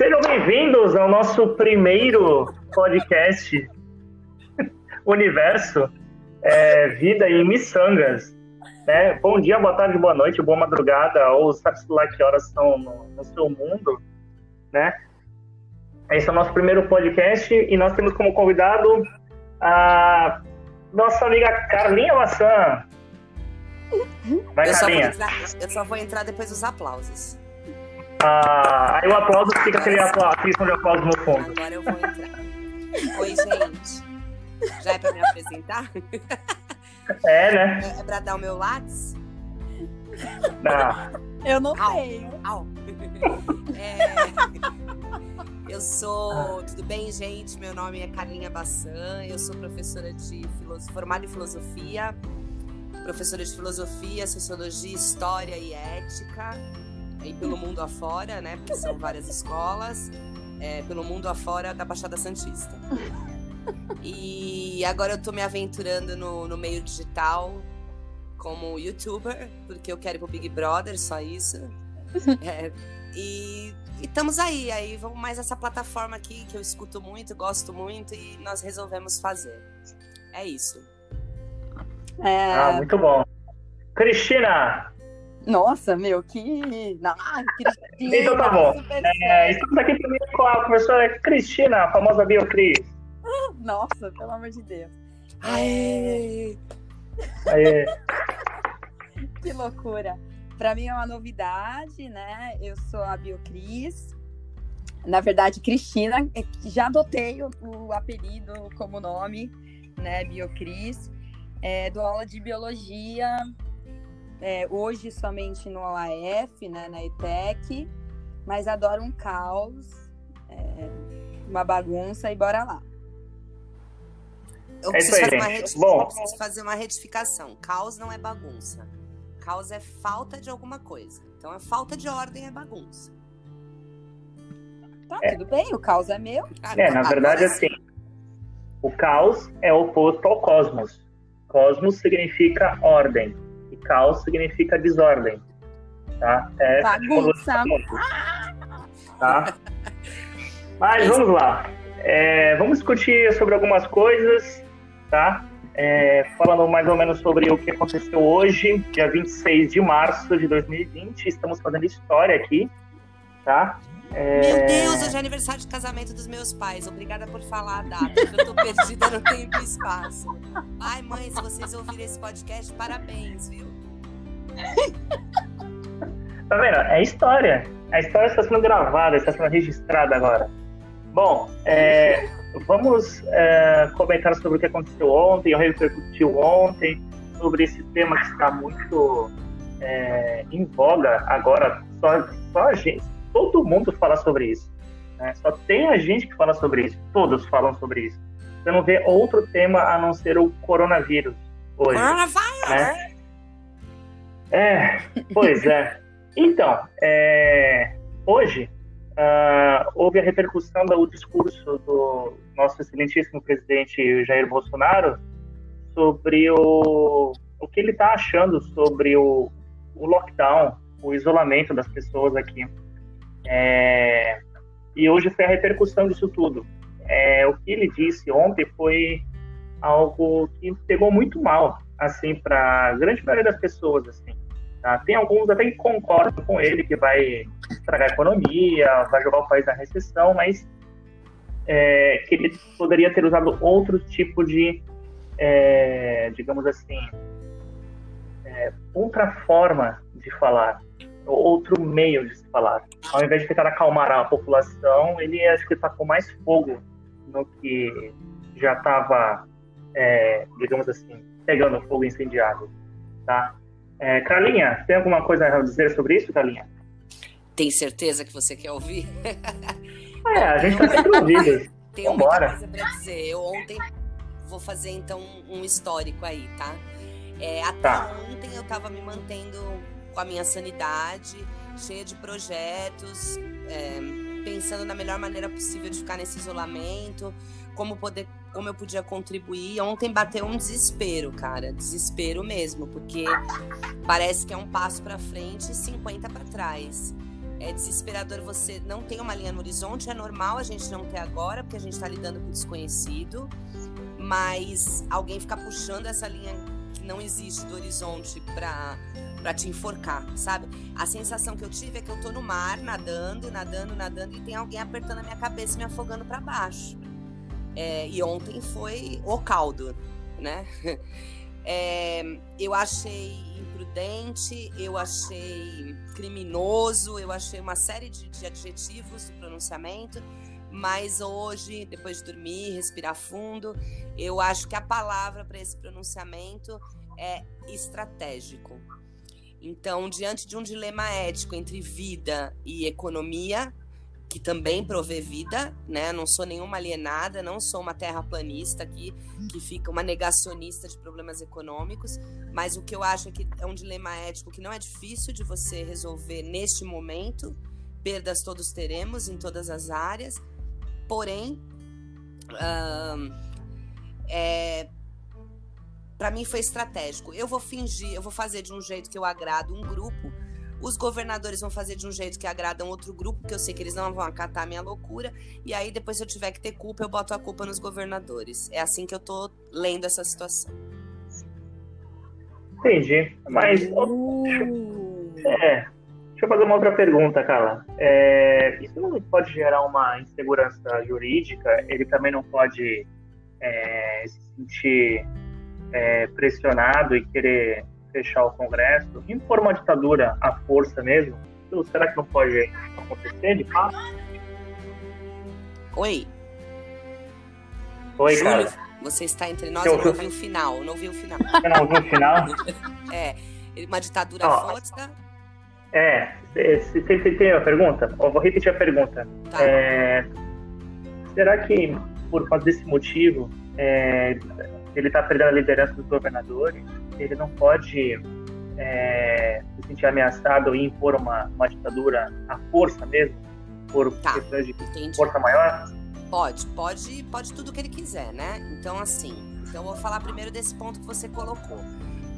Sejam bem-vindos ao nosso primeiro podcast Universo é, Vida em Missangas. Né? Bom dia, boa tarde, boa noite, boa madrugada, ou sabe-se lá que horas são no, no, seu mundo. Né? Esse é o nosso primeiro podcast e nós temos como convidado a nossa amiga Carlinha Maçã. Vai, eu, Carlinha. Só entrar, eu só vou entrar depois dos aplausos. Ah, aí o aplauso fica aquele aplauso, aquele som de aplauso no fundo. Agora eu vou entrar. Oi, gente. Já é pra me apresentar? É, né? É, é pra dar o meu lápis? Não. Eu não au, tenho. Au. É, eu sou. Tudo bem, gente? Meu nome é Carlinha Bassan. Eu sou professora de filosofia, formada em filosofia, professora de filosofia, sociologia, história e ética aí pelo mundo afora, né? Porque são várias escolas, é, pelo mundo afora da Baixada Santista. E agora eu tô me aventurando no, no meio digital como youtuber, porque eu quero ir pro Big Brother, só isso. É, e, estamos aí, aí vamos mais essa plataforma aqui que eu escuto muito, gosto muito e nós resolvemos fazer. É isso. É... Ah, muito bom. Cristina, nossa, meu, que. Ah, Cristina, então tá bom. É, estamos aqui também com a professora Cristina, a famosa Biocris. Nossa, pelo amor de Deus. Aê! Aê! que loucura. Para mim é uma novidade, né? Eu sou a Biocris. Na verdade, Cristina, é já adotei o, o apelido como nome, né? Biocris. É, dou aula de biologia é, hoje somente no OAF, né, na ETEC, mas adoro um caos, é, uma bagunça e bora lá. Eu preciso, fazer, uma Bom. preciso fazer uma retificação. Caos não é bagunça. Caos é falta de alguma coisa. Então, a falta de ordem é bagunça. Tá, é. tudo bem, o caos é meu. É, na verdade, assim, o caos é oposto ao cosmos. Cosmos significa ordem caos significa desordem. Tá? É Bagunça. Tá? Mas vamos lá. É, vamos discutir sobre algumas coisas, tá? É, falando mais ou menos sobre o que aconteceu hoje, dia 26 de março de 2020. Estamos fazendo história aqui, tá? É... Meu Deus, hoje é aniversário de casamento dos meus pais. Obrigada por falar a data, porque eu tô perdida no tempo e espaço. Ai, mãe, se vocês ouvirem esse podcast, parabéns, viu? tá vendo? É história. A história está sendo gravada, está sendo registrada agora. Bom, é, vamos é, comentar sobre o que aconteceu ontem, eu repercutiu ontem, sobre esse tema que está muito é, em voga agora. Só, só a gente, todo mundo fala sobre isso. Né? Só tem a gente que fala sobre isso. Todos falam sobre isso. Você não vê outro tema a não ser o coronavírus hoje. Coronavírus! Né? É, pois é. Então, é, hoje uh, houve a repercussão do discurso do nosso excelentíssimo presidente Jair Bolsonaro sobre o, o que ele está achando sobre o, o lockdown, o isolamento das pessoas aqui. É, e hoje foi a repercussão disso tudo. É, o que ele disse ontem foi algo que pegou muito mal, assim, para a grande maioria das pessoas, assim. Tá? Tem alguns até que concordam com ele que vai estragar a economia, vai jogar o país na recessão, mas é, que ele poderia ter usado outro tipo de, é, digamos assim, é, outra forma de falar, outro meio de se falar. Ao invés de tentar acalmar a população, ele acho que tacou mais fogo no que já estava, é, digamos assim, pegando fogo incendiado, tá? É, Carlinha, tem alguma coisa a dizer sobre isso, Carlinha? Tem certeza que você quer ouvir? É, a gente está sempre ouvindo. Tenho Vambora. muita coisa para dizer. Eu ontem vou fazer então um histórico aí, tá? É, até tá. ontem eu estava me mantendo com a minha sanidade, cheia de projetos, é, pensando na melhor maneira possível de ficar nesse isolamento, como poder como eu podia contribuir. Ontem bateu um desespero, cara, desespero mesmo, porque parece que é um passo para frente e 50 para trás. É desesperador você não ter uma linha no horizonte, é normal a gente não ter agora, porque a gente está lidando com o desconhecido, mas alguém ficar puxando essa linha que não existe do horizonte para para te enforcar, sabe? A sensação que eu tive é que eu tô no mar, nadando, nadando, nadando, e tem alguém apertando a minha cabeça e me afogando para baixo. É, e ontem foi o caldo, né? É, eu achei imprudente, eu achei criminoso, eu achei uma série de, de adjetivos do pronunciamento, mas hoje, depois de dormir, respirar fundo, eu acho que a palavra para esse pronunciamento é estratégico. Então, diante de um dilema ético entre vida e economia, que também provê vida, né? Não sou nenhuma alienada, não sou uma terraplanista aqui que fica uma negacionista de problemas econômicos, mas o que eu acho é que é um dilema ético que não é difícil de você resolver neste momento. Perdas todos teremos em todas as áreas, porém, é, para mim foi estratégico. Eu vou fingir, eu vou fazer de um jeito que eu agrado um grupo. Os governadores vão fazer de um jeito que agrada um outro grupo, que eu sei que eles não vão acatar a minha loucura. E aí, depois, se eu tiver que ter culpa, eu boto a culpa nos governadores. É assim que eu tô lendo essa situação. Entendi. Mas. Uh. É. Deixa eu fazer uma outra pergunta, Carla. É, isso não pode gerar uma insegurança jurídica? Ele também não pode é, se sentir é, pressionado e querer fechar o Congresso, impor uma ditadura à força mesmo, então, será que não pode acontecer de fato? Oi. Oi, Júlio, cara. Você está entre nós, eu não ouvi o final, não ouvi o final. Você não ouviu o final? é, uma ditadura oh, força. É, você tem a pergunta? Eu vou repetir a pergunta. Tá. É, será que, por causa desse motivo, é, ele está perdendo a liderança dos governadores, ele não pode é, se sentir ameaçado e impor uma, uma ditadura à força mesmo, por tá, questões de entendi. força maior? Pode, pode, pode tudo que ele quiser, né? Então, assim, então eu vou falar primeiro desse ponto que você colocou.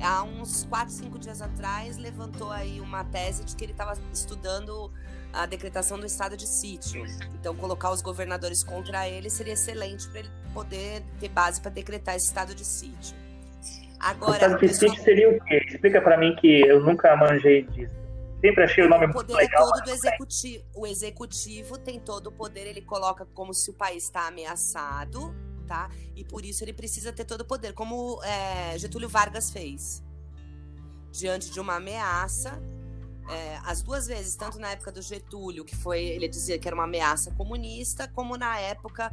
Há uns 4, 5 dias atrás, levantou aí uma tese de que ele estava estudando a decretação do estado de sítio. Então, colocar os governadores contra ele seria excelente para ele poder ter base para decretar esse estado de sítio. Agora, sítio seria o quê? Explica para mim que eu nunca manjei disso. Sempre achei o nome o poder muito legal. todo do executivo. O executivo tem todo o poder, ele coloca como se o país está ameaçado, tá? E por isso ele precisa ter todo o poder, como é, Getúlio Vargas fez. Diante de uma ameaça, é, as duas vezes, tanto na época do Getúlio, que foi, ele dizia que era uma ameaça comunista, como na época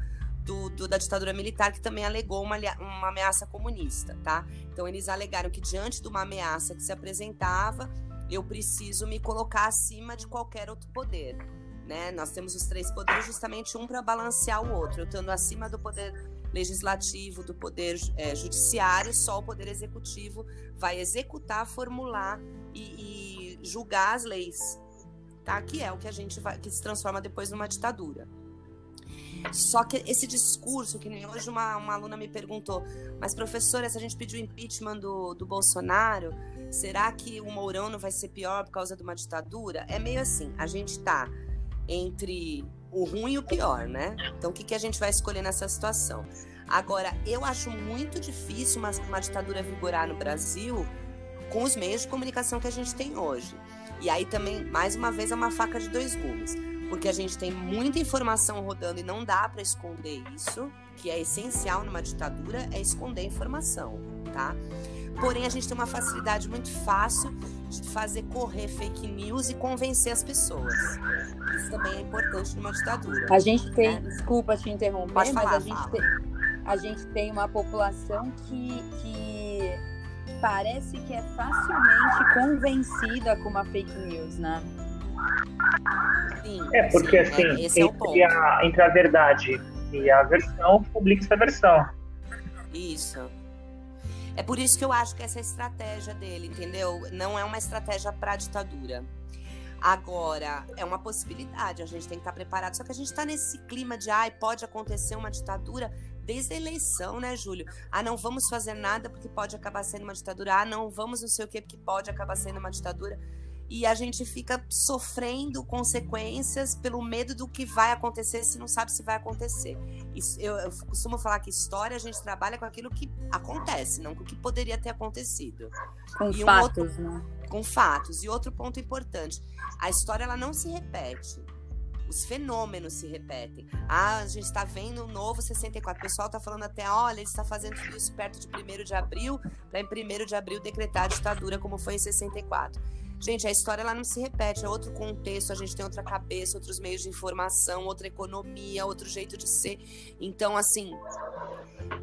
do, do, da ditadura militar, que também alegou uma, uma ameaça comunista, tá? Então eles alegaram que diante de uma ameaça que se apresentava, eu preciso me colocar acima de qualquer outro poder. Né? Nós temos os três poderes, justamente um para balancear o outro. Eu estando acima do poder legislativo, do poder é, judiciário, só o poder executivo vai executar, formular e, e, julgar as leis, tá? Que é o que a gente vai, que se transforma depois numa ditadura. Só que esse discurso, que nem hoje uma, uma aluna me perguntou, mas professora, se a gente pedir o impeachment do, do Bolsonaro, será que o Mourão não vai ser pior por causa de uma ditadura? É meio assim, a gente tá entre o ruim e o pior, né? Então o que, que a gente vai escolher nessa situação? Agora, eu acho muito difícil uma, uma ditadura vigorar no Brasil com os meios de comunicação que a gente tem hoje. E aí também, mais uma vez, é uma faca de dois gumes porque a gente tem muita informação rodando e não dá para esconder isso, que é essencial numa ditadura, é esconder informação, tá? Porém, a gente tem uma facilidade muito fácil de fazer correr fake news e convencer as pessoas. Isso também é importante numa ditadura. A gente tem, né? desculpa te interromper, Pode mas a gente, tem, a gente tem uma população que, que parece que é facilmente convencida com uma fake news, né? Sim, é, porque sim, assim, é, entre, é a, entre a verdade e a versão, publica a versão. Isso. É por isso que eu acho que essa é a estratégia dele, entendeu? Não é uma estratégia para ditadura. Agora, é uma possibilidade, a gente tem que estar preparado. Só que a gente está nesse clima de, ai, pode acontecer uma ditadura desde a eleição, né, Júlio? Ah, não vamos fazer nada porque pode acabar sendo uma ditadura. Ah, não vamos não sei o quê porque pode acabar sendo uma ditadura. E a gente fica sofrendo consequências pelo medo do que vai acontecer se não sabe se vai acontecer. Isso, eu, eu, costumo falar que história a gente trabalha com aquilo que acontece, não com o que poderia ter acontecido. Com e fatos, um outro, né? Com fatos. E outro ponto importante: a história ela não se repete os fenômenos se repetem. Ah, a gente está vendo um novo 64. O pessoal está falando até, olha, ele está fazendo tudo isso perto de 1 de abril, para em 1 de abril decretar a ditadura, como foi em 64. Gente, a história ela não se repete, é outro contexto, a gente tem outra cabeça, outros meios de informação, outra economia, outro jeito de ser. Então, assim,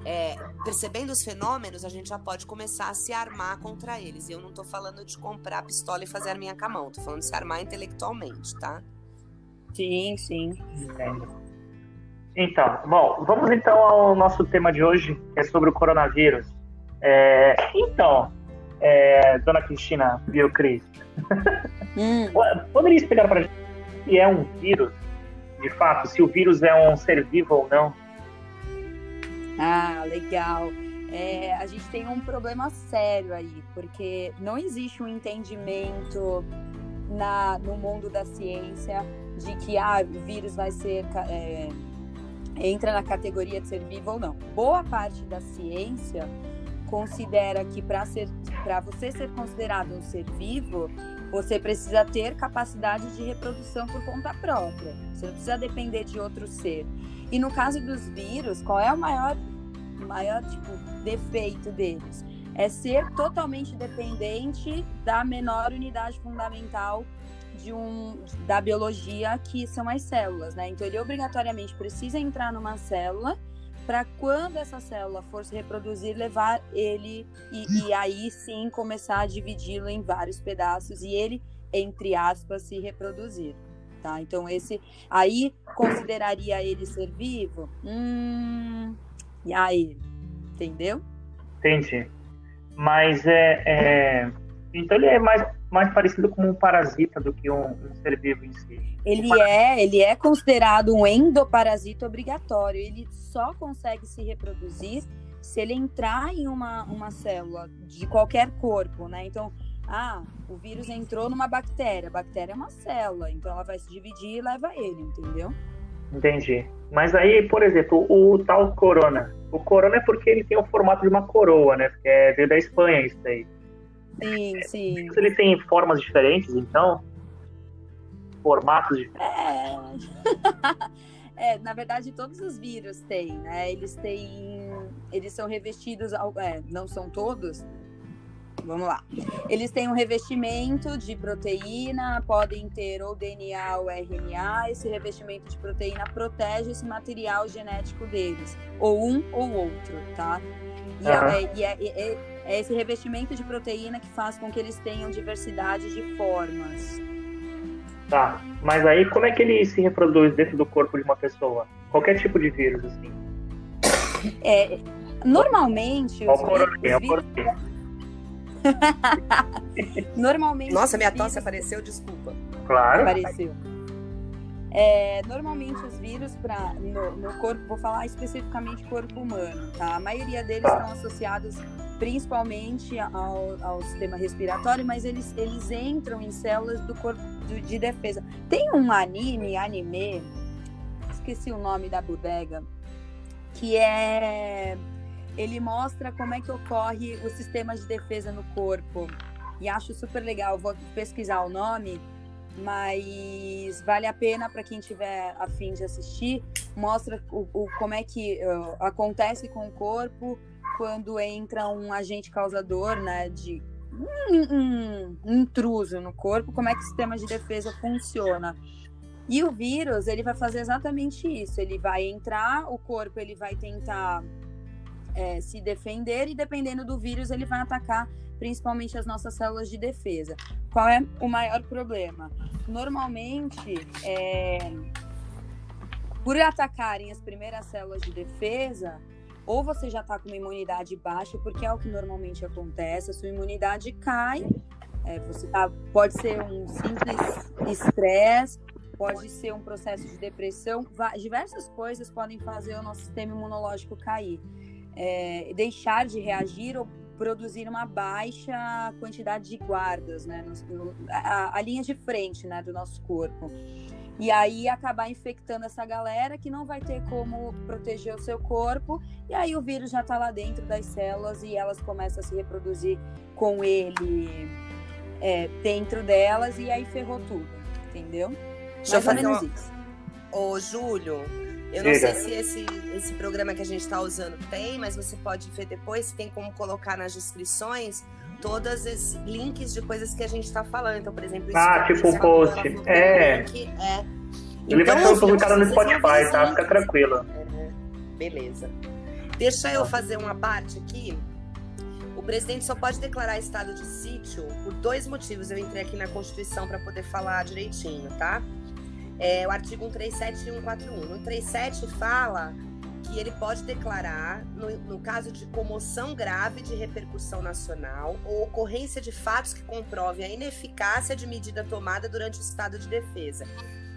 é, percebendo os fenômenos, a gente já pode começar a se armar contra eles. E eu não estou falando de comprar pistola e fazer a mão, tô falando de se armar intelectualmente, tá? Sim, sim. Entendo. Então, bom, vamos então ao nosso tema de hoje, que é sobre o coronavírus. É, então, é, dona Cristina Biocris, hum. poderia explicar para gente que é um vírus, de fato, se o vírus é um ser vivo ou não? Ah, legal. É, a gente tem um problema sério aí, porque não existe um entendimento na, no mundo da ciência de que ah, o vírus vai ser é, entra na categoria de ser vivo ou não. Boa parte da ciência considera que para você ser considerado um ser vivo, você precisa ter capacidade de reprodução por conta própria. Você não precisa depender de outro ser. E no caso dos vírus, qual é o maior maior tipo defeito deles? É ser totalmente dependente da menor unidade fundamental de um, da biologia, que são as células, né? Então, ele obrigatoriamente precisa entrar numa célula para quando essa célula for se reproduzir, levar ele e, e aí sim começar a dividi-lo em vários pedaços e ele, entre aspas, se reproduzir. Tá? Então, esse aí consideraria ele ser vivo? Hum, e aí? Entendeu? Entendi. Mas é, é, Então ele é mais mais parecido com um parasita do que um, um ser vivo em si. Ele é, ele é considerado um endoparasita obrigatório. Ele só consegue se reproduzir se ele entrar em uma, uma célula de qualquer corpo, né? Então, ah, o vírus entrou numa bactéria. A bactéria é uma célula, então ela vai se dividir e leva ele, entendeu? Entendi. Mas aí, por exemplo, o, o tal corona. O corona é porque ele tem o formato de uma coroa, né? Porque é veio da Espanha isso aí. Sim, sim. Ele tem formas diferentes, então? Formatos diferentes? É. é, na verdade, todos os vírus têm, né? Eles têm. Eles são revestidos. É, não são todos. Vamos lá. Eles têm um revestimento de proteína, podem ter ou DNA ou RNA. Esse revestimento de proteína protege esse material genético deles, ou um ou outro, tá? E, uhum. é, e é, esse revestimento de proteína que faz com que eles tenham diversidade de formas. Tá, mas aí como é que ele se reproduz dentro do corpo de uma pessoa? Qualquer tipo de vírus, assim. É, normalmente. Os, o vírus... normalmente. Nossa, minha tosse apareceu, desculpa. Claro. Apareceu. É, normalmente os vírus pra, no, no, corpo, vou falar especificamente corpo humano, tá? A maioria deles tá. estão associados principalmente ao, ao, sistema respiratório, mas eles, eles entram em células do corpo de, de defesa. Tem um anime, anime, esqueci o nome da bodega, que é. Ele mostra como é que ocorre o sistema de defesa no corpo. E acho super legal, vou pesquisar o nome, mas vale a pena para quem tiver afim de assistir. Mostra o, o como é que uh, acontece com o corpo quando entra um agente causador, né, de um, um, um, intruso no corpo, como é que o sistema de defesa funciona. E o vírus, ele vai fazer exatamente isso. Ele vai entrar, o corpo ele vai tentar é, se defender e dependendo do vírus ele vai atacar principalmente as nossas células de defesa. Qual é o maior problema? Normalmente, é, por atacarem as primeiras células de defesa, ou você já está com uma imunidade baixa, porque é o que normalmente acontece, a sua imunidade cai, é, você tá, pode ser um simples estresse, pode ser um processo de depressão, diversas coisas podem fazer o nosso sistema imunológico cair, é, deixar de reagir ou produzir uma baixa quantidade de guardas, né? No, a, a, linha de frente, né, do nosso corpo. E aí acabar infectando essa galera que não vai ter como proteger o seu corpo, e aí o vírus já está lá dentro das células e elas começam a se reproduzir com ele é, dentro delas, e aí ferrou tudo, entendeu? Deixa Mais fazer uma... isso. Ô, Júlio, eu não sei se esse, esse programa que a gente está usando tem, mas você pode ver depois, tem como colocar nas descrições todos os links de coisas que a gente está falando. Então, por exemplo, ah, tipo o post. É. Link, é. Ele então, vai ser publicado no Spotify, tá? Fica tranquilo. É, beleza. Deixa eu fazer uma parte aqui. O presidente só pode declarar estado de sítio por dois motivos. Eu entrei aqui na Constituição para poder falar direitinho, tá? É o artigo 137 e 141. No 137 fala que ele pode declarar, no, no, caso de comoção grave de repercussão nacional ou ocorrência de fatos que comprovem a ineficácia de medida tomada durante o estado de defesa.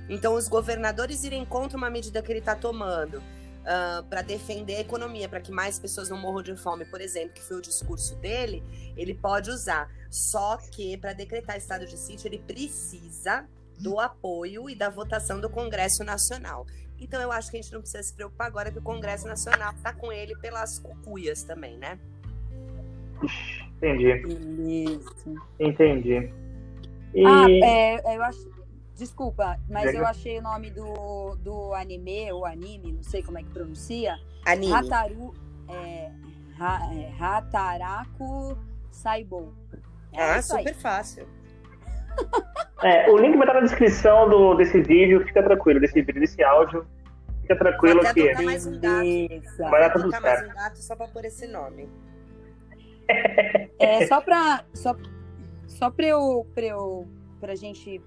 Então, os governadores irem contra uma medida que ele está tomando uh, ah, para defender a economia, para que mais pessoas não morram de fome, por exemplo, que foi o discurso dele, ele pode usar. Só que, para decretar estado de sítio, ele precisa do apoio e da votação do Congresso Nacional. Então eu acho que a gente não precisa se preocupar agora que o Congresso Nacional está com ele pelas cucuias também, né? Entendi. Isso. Entendi. E... Ah, é, eu acho. Desculpa, mas eu achei o nome do, do anime, ou anime, não sei como é que pronuncia. Anime. Hataru, é, ha, é, Hataraku Saibou. É ah, super fácil. É, o link vai estar na descrição do, desse vídeo, fica tranquilo, desse vídeo, desse áudio. Fica tranquilo Pode que. Mais um gato. Vai dar tudo certo. mais um gato só para pôr esse nome. É, só para só, só para eu, pra eu pra gente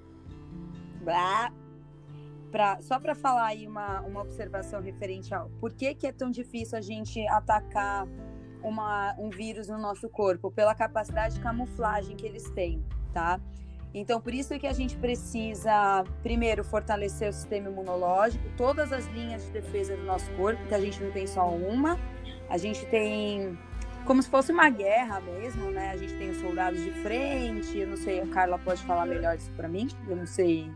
pra, só para falar aí uma, uma observação referente ao por que, que é tão difícil a gente atacar uma, um vírus no nosso corpo, pela capacidade de camuflagem que eles têm, tá? Então, por isso é que a gente precisa, primeiro, fortalecer o sistema imunológico, todas as linhas de defesa do nosso corpo, que a gente não tem só uma, a gente tem como se fosse uma guerra mesmo, né? A gente tem os soldados de frente, eu não sei, a Carla pode falar melhor isso para mim, eu não sei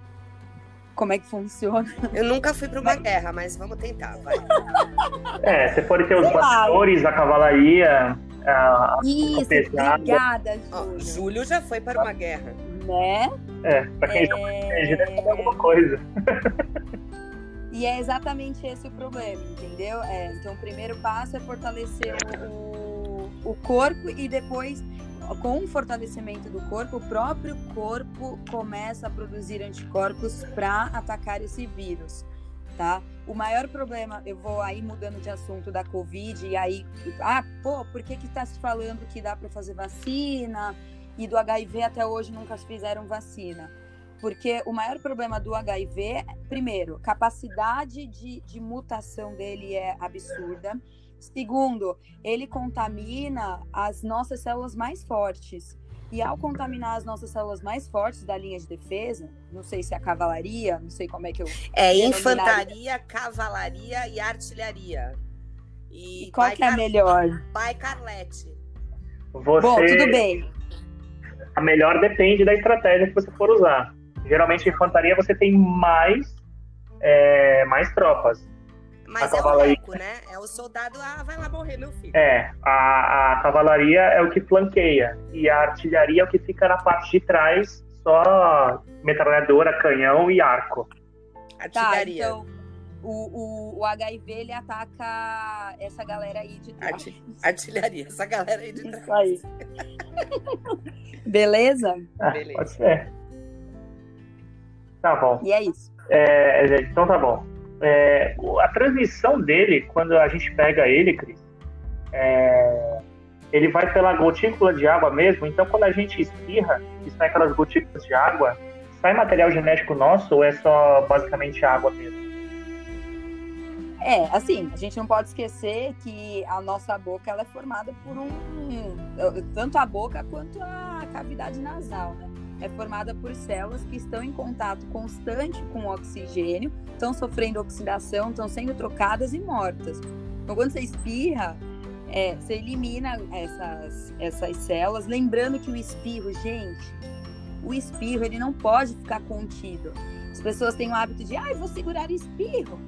como é que funciona. Eu nunca fui para uma mas... guerra, mas vamos tentar, vai. É, você pode ter os bastidores, a cavalaria, a Isso, obrigada, Júlio. Oh, Júlio já foi para uma guerra né? É, pra quem é... já conhece, deve saber alguma coisa. E é exatamente esse o problema, entendeu? É, então, o primeiro passo é fortalecer o, o, corpo e depois, com o fortalecimento do corpo, o próprio corpo começa a produzir anticorpos para atacar esse vírus, tá? O maior problema, eu vou aí mudando de assunto da Covid, e aí, ah, pô, por que que tá se falando que dá para fazer vacina? E do HIV até hoje nunca fizeram vacina. Porque o maior problema do HIV, primeiro, capacidade de, de mutação dele é absurda. Segundo, ele contamina as nossas células mais fortes. E ao contaminar as nossas células mais fortes da linha de defesa, não sei se é a cavalaria, não sei como é que eu. É infantaria, cavalaria e artilharia. E, e qual que é a melhor? Pai Carlete. Você... Bom, tudo bem a melhor depende da estratégia que você for usar. Geralmente, em infantaria, você tem mais, é, mais tropas. Mas a é cavalaria... o né? É o soldado, ah, vai lá morrer, meu filho. É, a, a cavalaria é o que flanqueia. E a artilharia é o que fica na parte de trás, só metralhadora, canhão e arco. Artilharia. Tá, então, o, o, o HIV, ele ataca essa galera aí de trás. artilharia, essa galera aí de trás. Isso aí. Beleza? Ah, Beleza. Pode ser. Tá bom. E é isso. É, então tá bom. É, a transmissão dele, quando a gente pega ele, Cris, é, ele vai pela gotícula de água mesmo. Então, quando a gente espirra e sai aquelas gotículas de água, sai material genético nosso ou é só basicamente água mesmo? É, assim, a gente não pode esquecer que a nossa boca ela é formada por um. Tanto a boca quanto a cavidade nasal, né? É formada por células que estão em contato constante com o oxigênio, estão sofrendo oxidação, estão sendo trocadas e mortas. Então, quando você espirra, É, você elimina essas, essas células, lembrando que o espirro, gente, o espirro ele não pode ficar contido. As pessoas têm o hábito de, ah, vou segurar espirro.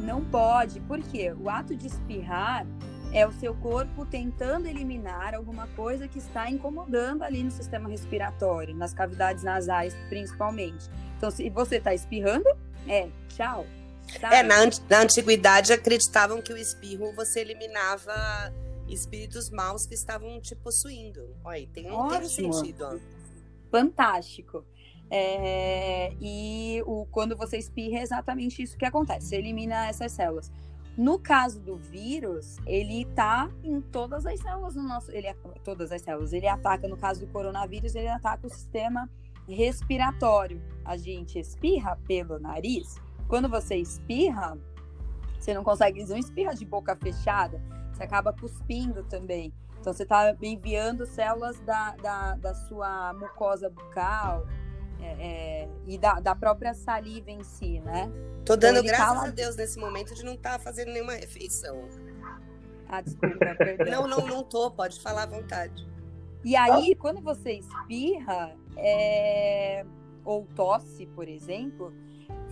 Não pode, porque o ato de espirrar é o seu corpo tentando eliminar alguma coisa que está incomodando ali no sistema respiratório, nas cavidades nasais principalmente. Então, se você está espirrando, é tchau. É, na, na antiguidade acreditavam que o espirro você eliminava espíritos maus que estavam te possuindo. Olha, tem um, tem um sentido. Ó. Fantástico. É, e o, quando você espirra, é exatamente isso que acontece. Você elimina essas células. No caso do vírus, ele está em todas as células no nosso. Ele, todas as células. Ele ataca, no caso do coronavírus, ele ataca o sistema respiratório. A gente espirra pelo nariz. Quando você espirra, você não consegue, não espirra de boca fechada, você acaba cuspindo também. Então você está enviando células da, da, da sua mucosa bucal, é, é, e da, da, própria saliva em si, né? Tô dando então, graças a Deus nesse momento de não estar tá fazendo nenhuma refeição. Ah, desculpa, perdão. Não, não, não tô, pode falar à vontade. E aí, quando você espirra é... ou tosse, por exemplo,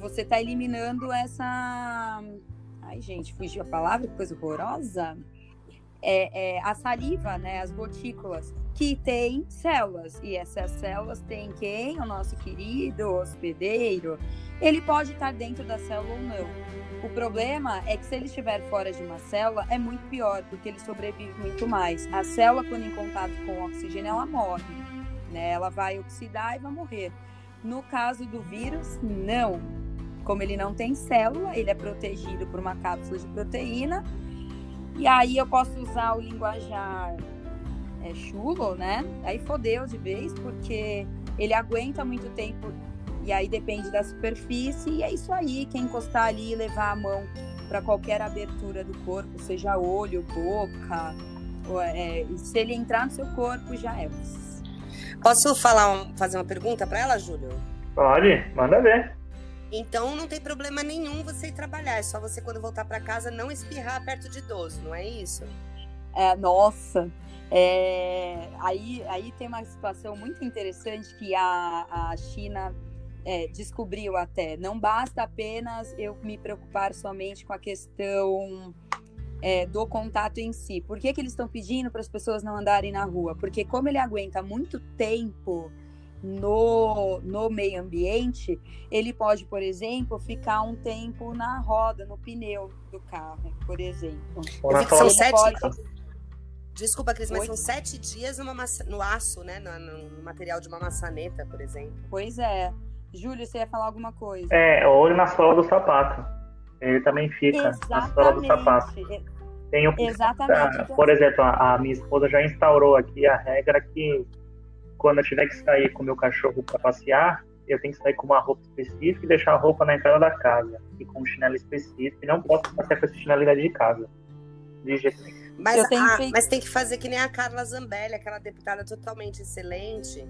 você está eliminando essa. Ai, gente, fugiu a palavra, que coisa horrorosa é, é, a saliva, né, as gotículas, que tem células. E essas células têm quem? O nosso querido hospedeiro. Ele pode estar dentro da célula ou não. O problema é que se ele estiver fora de uma célula, é muito pior, porque ele sobrevive muito mais. A célula, quando em contato com oxigênio, ela morre. Né? Ela vai oxidar e vai morrer. No caso do vírus, não. Como ele não tem célula, ele é protegido por uma cápsula de proteína e aí eu posso usar o linguajar é, chulo, né? Aí fodeu de vez, porque ele aguenta muito tempo e aí depende da superfície. E é isso aí, quem encostar ali e levar a mão para qualquer abertura do corpo, seja olho, boca, ou, é, se ele entrar no seu corpo, já é. Posso falar um, fazer uma pergunta para ela, Júlio? Pode, manda ver. Então não tem problema nenhum você ir trabalhar, é só você quando voltar para casa não espirrar perto de idoso, não é isso? É, nossa, é, aí, aí tem uma situação muito interessante que a, a China é, descobriu até. Não basta apenas eu me preocupar somente com a questão é, do contato em si. Por que, que eles estão pedindo para as pessoas não andarem na rua? Porque como ele aguenta muito tempo no, no meio ambiente, ele pode, por exemplo, ficar um tempo na roda, no pneu do carro, por exemplo. São sete. Pode... Desculpa, Cris, mas Oi? são sete dias numa massa... no aço, né? No, no, material de uma maçaneta, por exemplo. Pois é. Júlio, você ia falar alguma coisa? É, olho na sola do sapato. Ele também fica Exatamente. na sola do sapato. Tem o... Exatamente. Por exemplo, a, a minha esposa já instaurou aqui a regra que quando eu tiver que sair com o meu cachorro para passear, eu tenho que sair com uma roupa específica e deixar a roupa na entrada da casa. E com um chinelo específico. E não posso passear com essa chinelo de casa. De jeito nenhum. Mas, a, mas tem que fazer que nem a Carla Zambelli, aquela deputada totalmente excelente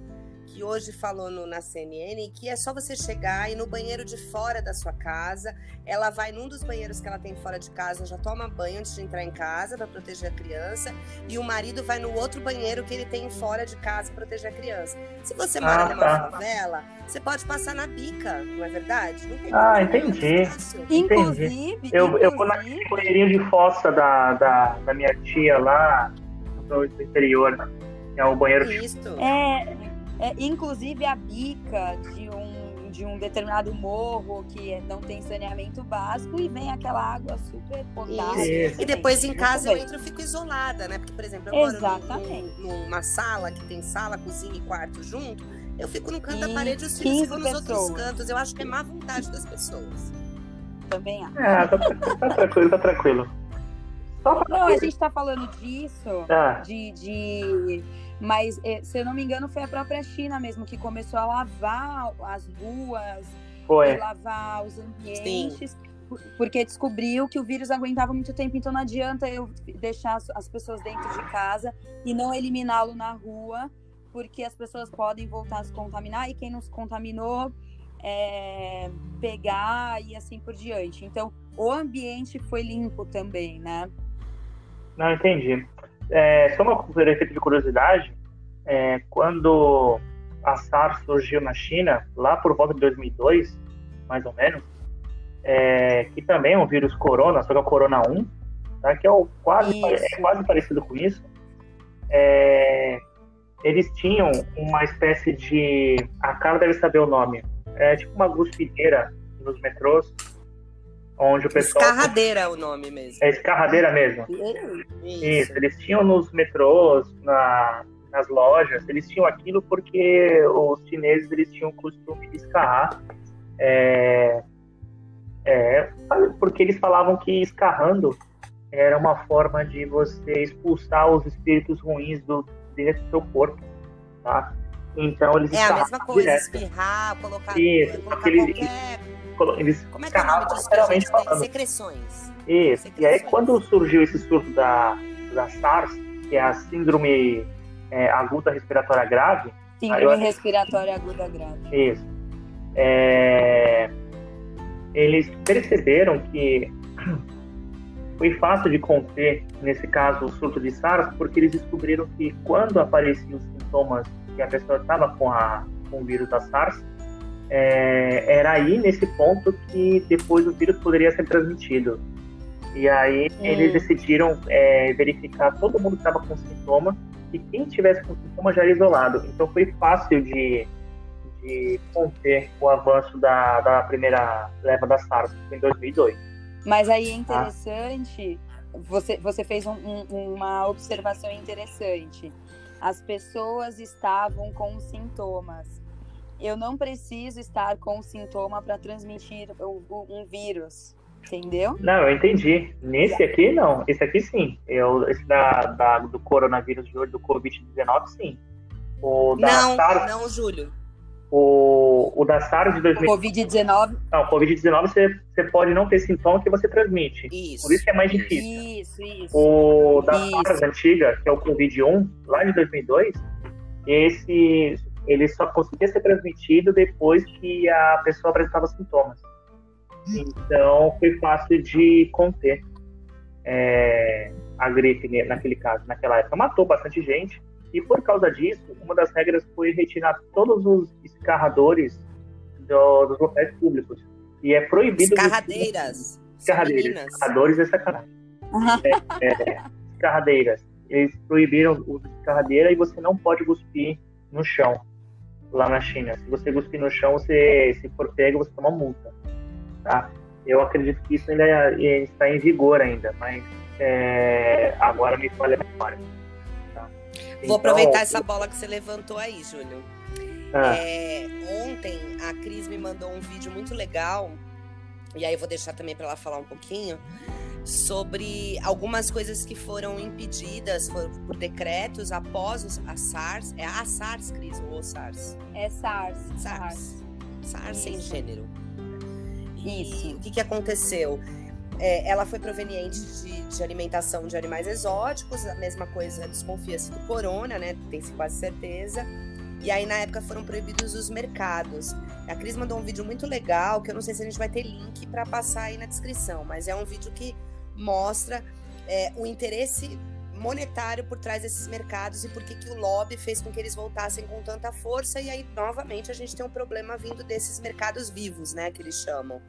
que hoje falou no, na CNN, que é só você chegar e no banheiro de fora da sua casa, ela vai num dos banheiros que ela tem fora de casa, já toma banho antes de entrar em casa para proteger a criança, e o marido vai no outro banheiro que ele tem fora de casa para proteger a criança. Se você mora ah, numa tá. favela, você pode passar na bica, não é verdade? Não tem ah, entendi. Inclusive, entendi. Eu, inclusive... eu vou naquele banheirinho de fossa da, da, da minha tia lá no interior, que é o banheiro Isso. de... É, é, inclusive a bica de um, de um determinado morro que não tem saneamento básico e vem aquela água super potável. E depois em casa eu entro e fico isolada, né? Porque, por exemplo, eu Exatamente. moro numa sala que tem sala, cozinha e quarto junto, eu fico no canto e da parede e os filhos ficam nos pessoas. outros cantos. Eu acho que é má vontade das pessoas. Também acho. É, tá, tá tranquilo, tá tranquilo. Não, a gente tá falando disso, ah. de, de mas, é, se eu não me engano, foi a própria China mesmo que começou a lavar as ruas, lavar os ambientes. Sim. Porque descobriu que o vírus aguentava muito tempo, então não adianta eu deixar as pessoas dentro de casa e não eliminá-lo na rua, porque as pessoas podem voltar a se contaminar e quem não se contaminou é, pegar e assim por diante. Então, o ambiente foi limpo também, né? Não, entendi. É, só uma efeito de curiosidade, é, quando a SARS surgiu na China, lá por volta de 2002, mais ou menos, é, que também é um vírus corona, só que é o corona 1, tá? que é, o quase, é quase parecido com isso. É, eles tinham uma espécie de. A cara deve saber o nome. É tipo uma guspideira nos metrôs, onde o pessoal. Escarradeira é o nome mesmo. É escarradeira mesmo. Isso. Isso. Eles tinham nos metrôs, na, nas lojas, eles tinham aquilo porque os chineses eles tinham o costume de escarrar. É, é, porque eles falavam que escarrando era uma forma de você expulsar os espíritos ruins do, dentro do seu corpo, tá? Então eles É a mesma coisa, direto. espirrar, colocar, Isso, colocar eles, qualquer... eles Como é que é o nome disso que a gente tem? Secreções. Isso, Secreções. e aí quando surgiu esse surto da, da SARS, que é a síndrome é, aguda respiratória grave... Síndrome respiratória aguda grave. Isso. É, eles perceberam que foi fácil de conter, nesse caso, o surto de SARS, porque eles descobriram que quando apareciam os sintomas que a pessoa estava com, a, com o vírus da SARS, é, era aí nesse ponto que depois o vírus poderia ser transmitido. E aí hum. eles decidiram é, verificar todo mundo que estava com sintoma e quem tivesse com sintoma já era isolado. Então foi fácil de, de conter o avanço da, da primeira leva da SARS, em 2002. Mas aí é interessante, ah. você, você fez um, um, uma observação interessante. As pessoas estavam com sintomas. Eu não preciso estar com sintoma para transmitir um vírus, entendeu? Não, eu entendi. Nesse aqui, não. Esse aqui, sim. Eu, esse da, da do coronavírus de hoje, do Covid-19, sim. O da não, SARS... não, Júlio. O, o da SARS de 2019. Covid-19. Não, Covid-19 você, você pode não ter sintoma que você transmite. Isso. Por isso que é mais difícil. Isso, isso. O da isso. SARS antiga, que é o Covid-1, lá de 2002, esse ele só conseguia ser transmitido depois que a pessoa apresentava sintomas. Então foi fácil de conter é, a gripe naquele caso, naquela época. Matou bastante gente, e por causa disso, uma das regras foi retirar todos os escarradores do, dos locais públicos. E é proibido. Escarradeiras. Escarradeiras. Escarradores é sacanagem. é, é, escarradeiras. Eles proibiram o escarradeira e você não pode cuspir no chão lá na China. Se você cuspir no chão, você, se for pego, você toma multa. Tá? Eu acredito que isso ainda é, está em vigor ainda, mas é, agora me falha a memória. Vou aproveitar essa bola que você levantou aí, Júlio. Ah. É, ontem a Cris me mandou um vídeo muito legal, e aí eu vou deixar também para ela falar um pouquinho, sobre algumas coisas que foram impedidas por, decretos após a SARS. É a SARS, Cris, ou SARS? É SARS. SARS. SARS sem gênero. E Isso. o que, que aconteceu? É, ela foi proveniente de, de, alimentação de animais exóticos, a mesma coisa desconfia-se do corona, né? Tem-se quase certeza. E aí, na época, foram proibidos os mercados. A Cris mandou um vídeo muito legal, que eu não sei se a gente vai ter link para passar aí na descrição, mas é um vídeo que mostra é, o interesse monetário por trás desses mercados e por que, que o lobby fez com que eles voltassem com tanta força. E aí, novamente, a gente tem um problema vindo desses mercados vivos, né? Que eles chamam.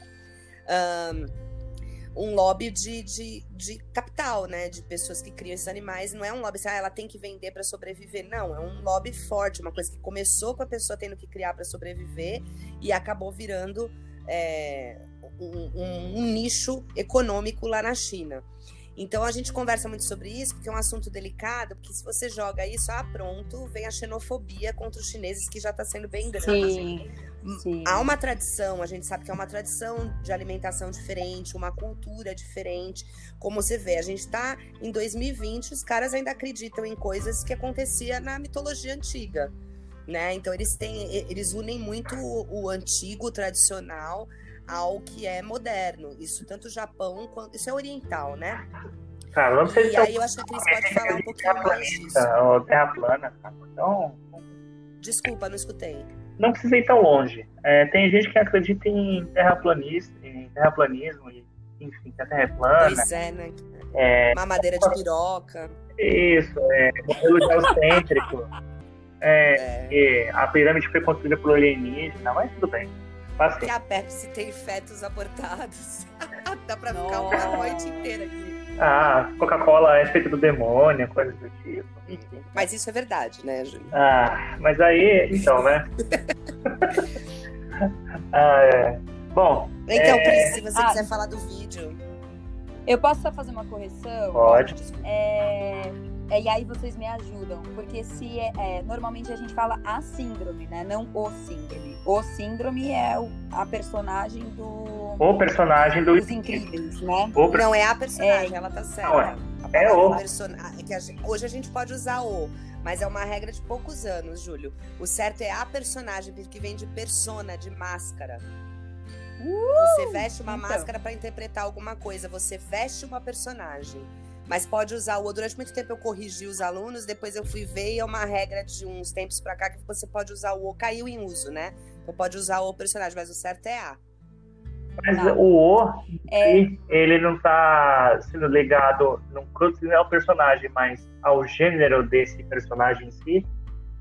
Um, um lobby de, de, de, capital, né? De pessoas que criam esses animais. Não é um lobby assim, ah, ela tem que vender para sobreviver. Não, é um lobby forte, uma coisa que começou com a pessoa tendo que criar para sobreviver e acabou virando é, um, um, um nicho econômico lá na China. Então a gente conversa muito sobre isso, porque é um assunto delicado, porque se você joga isso, ah, pronto, vem a xenofobia contra os chineses, que já está sendo bem grande. Sim. Sim. Há uma tradição, a gente sabe que é uma tradição de alimentação diferente, uma cultura diferente. Como você vê, a gente está em 2020, os caras ainda acreditam em coisas que acontecia na mitologia antiga, né? Então eles têm, eles unem muito o, o antigo, o tradicional, ao que é moderno. Isso tanto o Japão quanto isso é oriental, né? Cara, não sei e se aí eu acho que a Cris pode falar um pouquinho mais disso. Terra plana, Então. Desculpa, não escutei não precisa ir tão longe. É, tem gente que acredita em terraplanismo, em terraplanismo, e, enfim, que a Terra é plana. Pois é, né? É, Mamadeira de piroca. Isso, é modelo geocêntrico. É, é. a pirâmide foi construída por alienígena, mas tudo bem. Que a Pepsi tem fetos abortados. Dá pra ficar uma noite inteira aqui. Ah, Coca-Cola é feita do demônio, coisas do tipo. Mas isso é verdade, né, Júlio? Ah, mas aí, então, né? ah, é. Bom. Então, é... Cris, se você ah, quiser falar do vídeo. Eu posso só fazer uma correção? Pode. É, é, e aí vocês me ajudam, porque se é, é, normalmente a gente fala a síndrome, né? Não o síndrome. O síndrome é o, a personagem do. O personagem do. Dos incríveis, né? O Não é a personagem, é. ela tá certa. Não, é, é o. Person... É a gente... Hoje a gente pode usar o, mas é uma regra de poucos anos, Júlio. O certo é a personagem, porque vem de persona, de máscara. Uh, você veste uma então. máscara para interpretar alguma coisa, você veste uma personagem. Mas pode usar o Durante muito tempo eu corrigi os alunos, depois eu fui ver e é uma regra de uns tempos para cá que você pode usar o O, caiu em uso, né? Então pode usar o personagem, mas o certo é A. Mas tá. o O, é... ele não está sendo ligado, não, é o personagem, mas ao gênero desse personagem em si,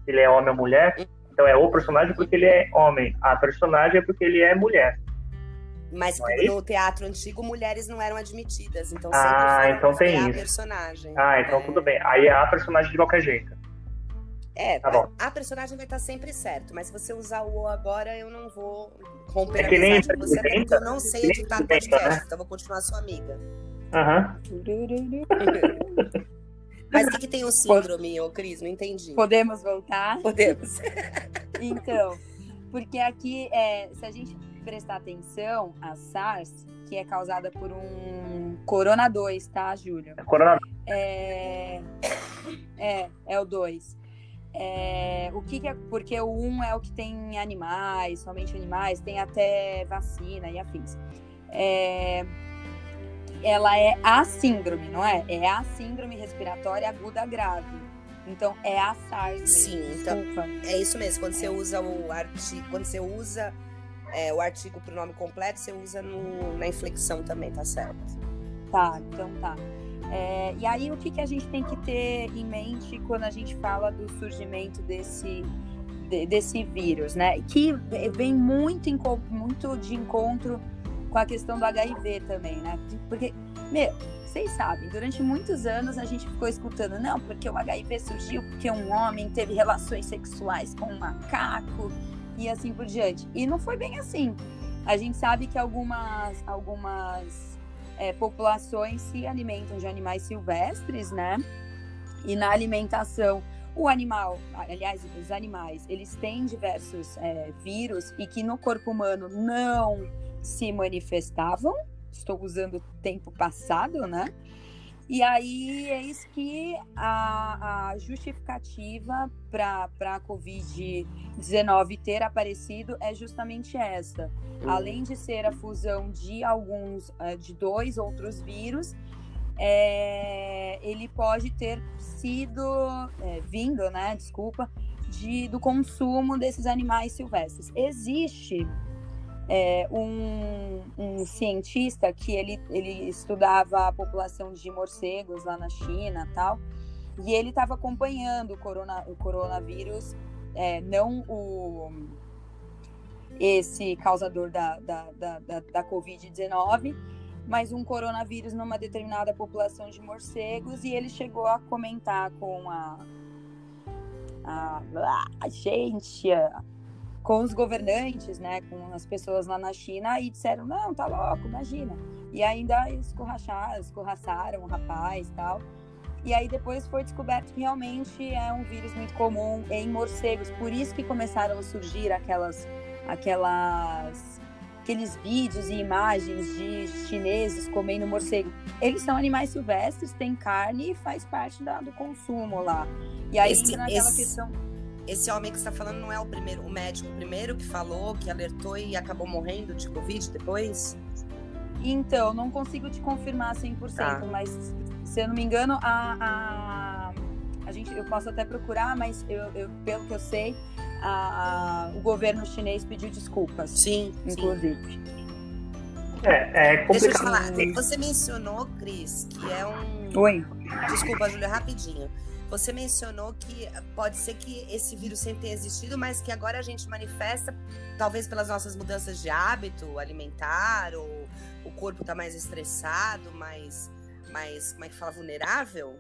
se ele é homem ou mulher. Então é o personagem porque ele é homem, a personagem é porque ele é mulher. Mas é no teatro antigo, mulheres não eram admitidas. Então ah, então tem isso. a personagem. Ah, então é... tudo bem. Aí é a personagem de qualquer jeito. É, tá bom. a personagem vai estar sempre certo, mas se você usar o O agora, eu não vou romper é que nem com você, porque eu não sei editar podcast, né? então vou continuar sua amiga. Aham. Mas o que, que tem o síndrome, ô Cris? Não entendi. Podemos voltar? Podemos. então, porque aqui, é, se a gente prestar atenção, a SARS, que é causada por um Corona 2, tá, Júlio? É Corona é, é, é o 2. É, o que, que é, porque o 1 um é o que tem animais, somente animais, tem até vacina e afins. É, ela é a síndrome, não é? É a síndrome respiratória aguda grave. Então é a SARS. Sim, então é isso mesmo. Quando você usa o artigo, quando você usa é, o artigo para o nome completo, você usa no, na inflexão também, tá certo? Tá, então tá. É, e aí, o que, que a gente tem que ter em mente quando a gente fala do surgimento desse, de, desse vírus, né? Que vem muito, muito de encontro com a questão do HIV também, né? Porque, meu, vocês sabem, durante muitos anos a gente ficou escutando, não, porque o HIV surgiu porque um homem teve relações sexuais com um macaco e assim por diante. E não foi bem assim. A gente sabe que algumas, algumas é, populações se alimentam de animais silvestres, né? E na alimentação, o animal, aliás, os animais, eles têm diversos é, vírus e que no corpo humano não se manifestavam. Estou usando tempo passado, né? E aí, eis que a, a justificativa para a Covid-19 ter aparecido é justamente essa. Uhum. Além de ser a fusão de alguns, eh, de dois outros vírus, é, ele pode ter sido, é, vindo, né, desculpa, de, do consumo desses animais silvestres. Existe é, um, um, cientista que ele, ele estudava a população de morcegos lá na China tal, e ele estava acompanhando o, corona, o coronavírus, é, não o esse causador da, da, da, da, da Covid-19, mas um coronavírus numa determinada população de morcegos, e ele chegou a comentar com a, a, a gente, com os governantes, né, com as pessoas lá na China, e disseram, não, tá louco, imagina. E ainda escorracharam, escorraçaram o rapaz e tal. E aí depois foi descoberto que realmente é um vírus muito comum em morcegos. Por isso que começaram a surgir aquelas, aquelas, aqueles vídeos e imagens de chineses comendo morcego. Eles são animais silvestres, têm carne e faz parte da, do consumo lá. E aí esse, entra naquela esse... questão esse homem que está falando não é o primeiro, o médico primeiro que falou, que alertou e acabou morrendo de Covid depois? Então, não consigo te confirmar 100%, tá. mas se eu não me engano, a, a, a gente, eu posso até procurar, mas eu, eu pelo que eu sei, a, a, o governo chinês pediu desculpas. Sim, inclusive. Sim. É, é complicado. Deixa eu te falar, você mencionou, Cris, que é um Oi. Desculpa, Júlia, rapidinho. Você mencionou que pode ser que esse vírus sempre tenha existido, mas que agora a gente manifesta, talvez pelas nossas mudanças de hábito alimentar, ou o corpo está mais estressado, mais, mais, como é que fala, vulnerável?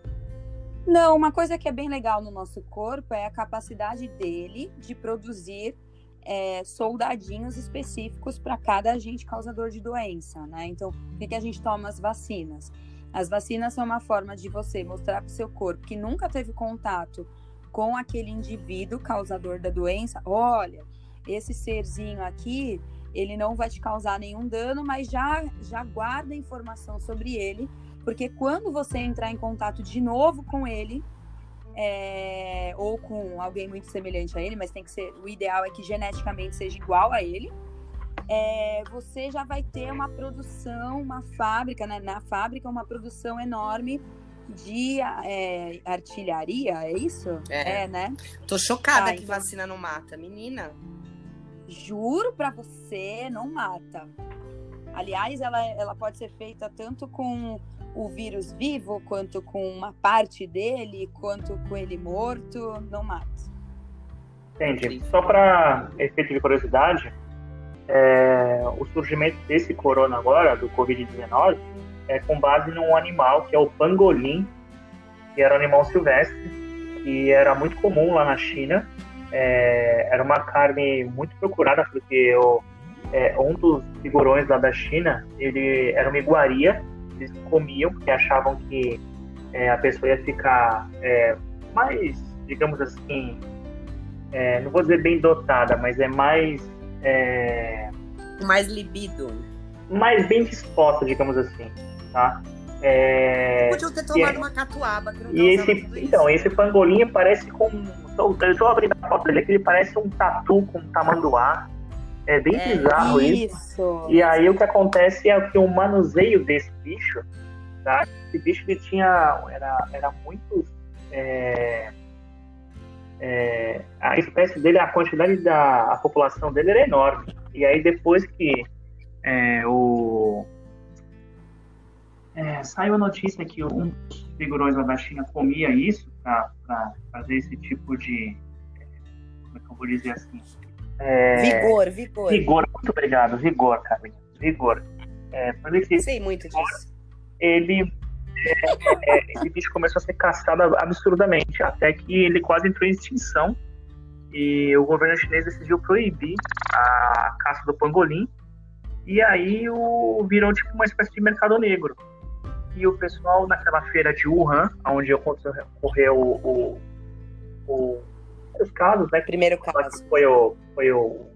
Não, uma coisa que é bem legal no nosso corpo é a capacidade dele de produzir é, soldadinhos específicos para cada agente causador de doença, né? Então, por que, a gente toma as vacinas? As vacinas são uma forma de você mostrar para o seu corpo que nunca teve contato com aquele indivíduo causador da doença. Olha, esse serzinho aqui, ele não vai te causar nenhum dano, mas já, já guarda informação sobre ele, porque quando você entrar em contato de novo com ele, é, ou com alguém muito semelhante a ele, mas tem que ser. O ideal é que geneticamente seja igual a ele é, você já vai ter uma produção, uma fábrica, né? na fábrica, uma produção enorme de é, artilharia, é isso? É, é né? Tô chocada ah, que então... vacina não mata, menina. Juro pra você, não mata. Aliás, ela, ela pode ser feita tanto com o vírus vivo, quanto com uma parte dele, quanto com ele morto, não mata. Entendi. Só para efeito de curiosidade, é, o surgimento desse corona agora, do Covid-19, é com base num animal que é o pangolim, que era um animal silvestre, que era muito comum lá na China. É, era uma carne muito procurada, porque o, é, um dos figurões lá da China, ele era uma iguaria, eles comiam porque achavam que é, a pessoa ia ficar é, mais, digamos assim, é, não vou dizer bem dotada, mas é mais é... Mais libido. Mais bem disposta, digamos assim, tá? É... Podiam ter tomado é... uma catuaba. Que não e esse, então, esse pangolinho parece com... Eu estou abrindo a foto dele aqui, ele parece um tatu com tamanduá. É bem é, bizarro isso. isso. E aí o que acontece é que o manuseio desse bicho, tá? Esse bicho ele tinha... Era, era muito... É é, a espécie dele, a quantidade da a população dele era enorme. E aí depois que é, o é, saiu a notícia que um dos figurões lá da China comia isso para fazer esse tipo de como é que eu vou dizer assim? É, vigor, vigor. Vigor, muito obrigado, vigor, Carlinhos, vigor. É, esse Sei muito disso. Ele é, é, esse bicho começou a ser caçado absurdamente, até que ele quase entrou em extinção. E o governo chinês decidiu proibir a caça do pangolim. E aí o, virou tipo uma espécie de mercado negro. E o pessoal naquela feira de Wuhan, onde ocorreu o, o, o, os casos, né? Primeiro caso. Foi o, foi o,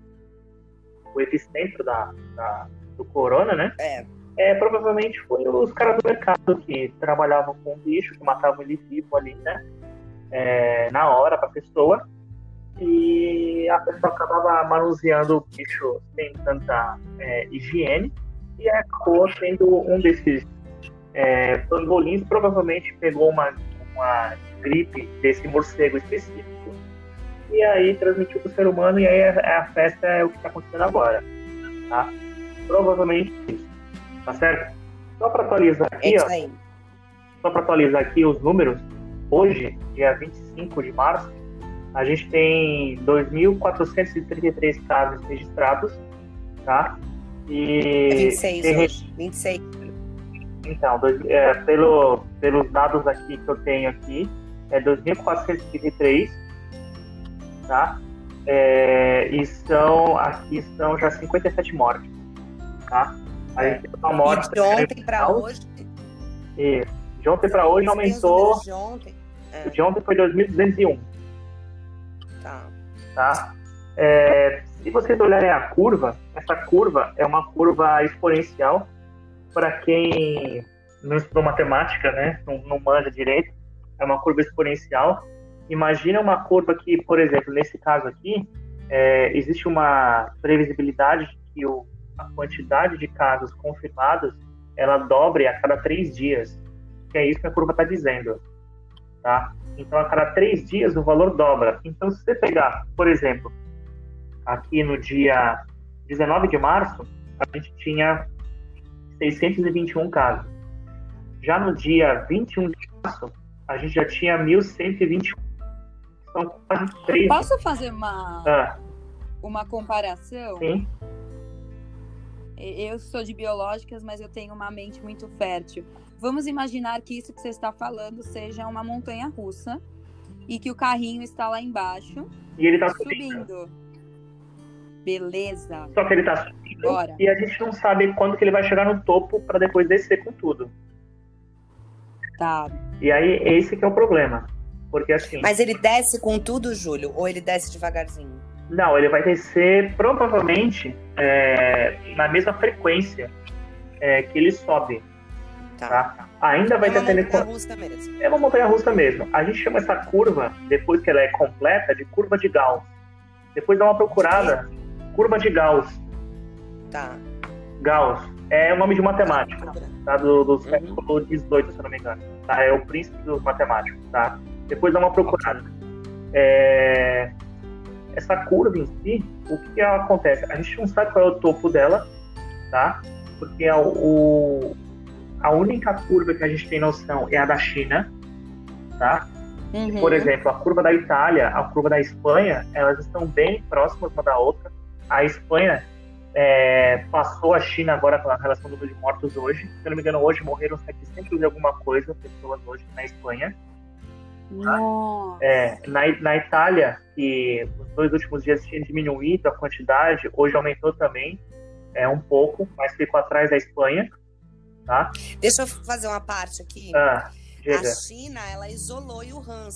o epicentro da, da, do corona, né? É é, provavelmente foi os caras do mercado que trabalhavam com bicho, que matavam ele vivo ali, né? É, na hora para a pessoa. E a pessoa acabava manuseando o bicho sem tanta é, higiene e acabou sendo um desses é, pangolins. Provavelmente pegou uma, uma gripe desse morcego específico e aí transmitiu para o ser humano. E aí a, a festa é o que está acontecendo agora. Tá? Provavelmente isso. Tá certo? Só para atualizar aqui, é ó, só para atualizar aqui os números, hoje, dia 25 de março, a gente tem 2.433 casos registrados, tá? E é 26 tem... hoje, 26. Então, dois, é, pelo, pelos dados aqui que eu tenho aqui, é 2.433, tá? É, e são, aqui são já 57 mortes, tá? A gente teve uma morte. de ontem para hoje. Isso. De ontem para hoje aumentou. De ontem. É. De ontem foi 2.201. Tá. Tá? É, se vocês olharem a curva, essa curva é uma curva exponencial. Para quem não estudou matemática, né, não, não manja direito, é uma curva exponencial. Imagina uma curva que, por exemplo, nesse caso aqui, é, existe uma previsibilidade de que o a quantidade de casos confirmados ela dobre a cada três dias, que é isso que a curva está dizendo, tá? Então, a cada três dias o valor dobra. Então, se você pegar, por exemplo, aqui no dia 19 de março, a gente tinha 621 casos. Já no dia 21 de março, a gente já tinha 1.120. São quase três. Posso fazer uma, Ah, uma comparação? sim. Eu sou de biológicas, mas eu tenho uma mente muito fértil. Vamos imaginar que isso que você está falando seja uma montanha russa e que o carrinho está lá embaixo, E ele tá subindo. subindo. Beleza, Só que ele tá subindo bora. e a gente não sabe quando que ele vai chegar no topo para depois descer com tudo. Tá. E aí, esse que é o problema. Porque assim, Mas ele desce com tudo, Júlio, ou ele desce devagarzinho? Não, ele vai descer provavelmente é, na mesma frequência é, que ele sobe, Tá. tá? Ainda vai é ter uma tele... montanha russa mesmo. É uma montanha russa mesmo. A gente chama essa curva, depois que ela é completa, de curva de Gauss. Depois dá uma procurada. Curva de Gauss. Tá. Gauss. É um nome de matemático, tá? Do, do Uhum. século XVIII, se eu não me engano. Tá? É o príncipe dos matemáticos, tá? Depois dá uma procurada. É, Essa curva em si, o que, ela acontece? A gente não sabe qual é o topo dela, tá? Porque a, o... a única curva que a gente tem noção é a da China, tá? Uhum. Por exemplo, a curva da Itália, a curva da Espanha, elas estão bem próximas uma da outra. A Espanha é, passou a China agora com a relação do número de mortos hoje. Se eu não me engano, hoje morreram 700 e alguma coisa pessoas hoje na Espanha. Nossa. É, na, na Itália, que nos dois últimos dias tinha diminuído a quantidade, hoje aumentou também é, um pouco, mas ficou atrás da Espanha. Tá? Deixa eu fazer uma parte aqui. Ah. A China, ela isolou o Wuhan,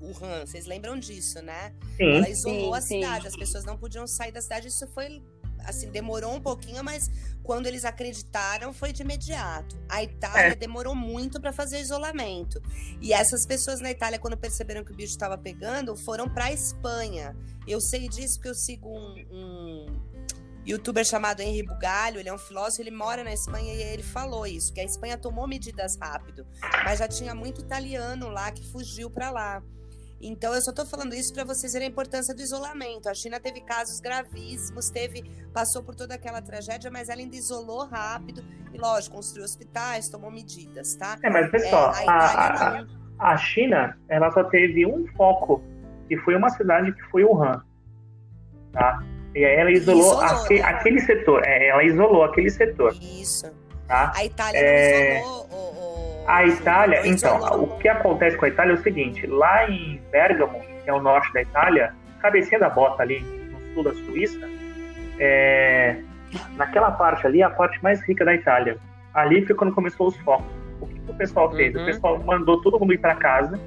Wuhan, vocês lembram disso, né? Sim, Ela isolou Sim, a sim. cidade, as pessoas não podiam sair da cidade. Isso foi, assim, demorou um pouquinho, mas quando eles acreditaram, foi de imediato. A Itália É. demorou muito para fazer o isolamento. E essas pessoas na Itália, quando perceberam que o bicho estava pegando, foram para Espanha. Eu sei disso porque eu sigo um, um youtuber chamado Henri Bugalho, ele é um filósofo, ele mora na Espanha e ele falou isso, que a Espanha tomou medidas rápido, mas já tinha muito italiano lá que fugiu para lá. Então, eu só tô falando isso para vocês verem a importância do isolamento. A China teve casos gravíssimos, teve, passou por toda aquela tragédia, mas ela ainda isolou rápido e, lógico, construiu hospitais, tomou medidas, tá? é, mas pessoal, É, a a, a, não. a China, ela só teve um foco, que foi uma cidade que foi Wuhan, tá? E aí ela isolou, Isolou, aque- né? aquele setor, é, ela isolou aquele setor, Isso. tá? A Itália É, isolou. A Itália, então, o que acontece com a Itália é o seguinte, lá em Bergamo, que é o norte da Itália, cabecinha da bota ali, no sul da Suíça, é, naquela parte ali, é a parte mais rica da Itália. Ali foi quando começou os focos. O que, que o pessoal fez? Uhum. O pessoal mandou todo mundo ir para casa,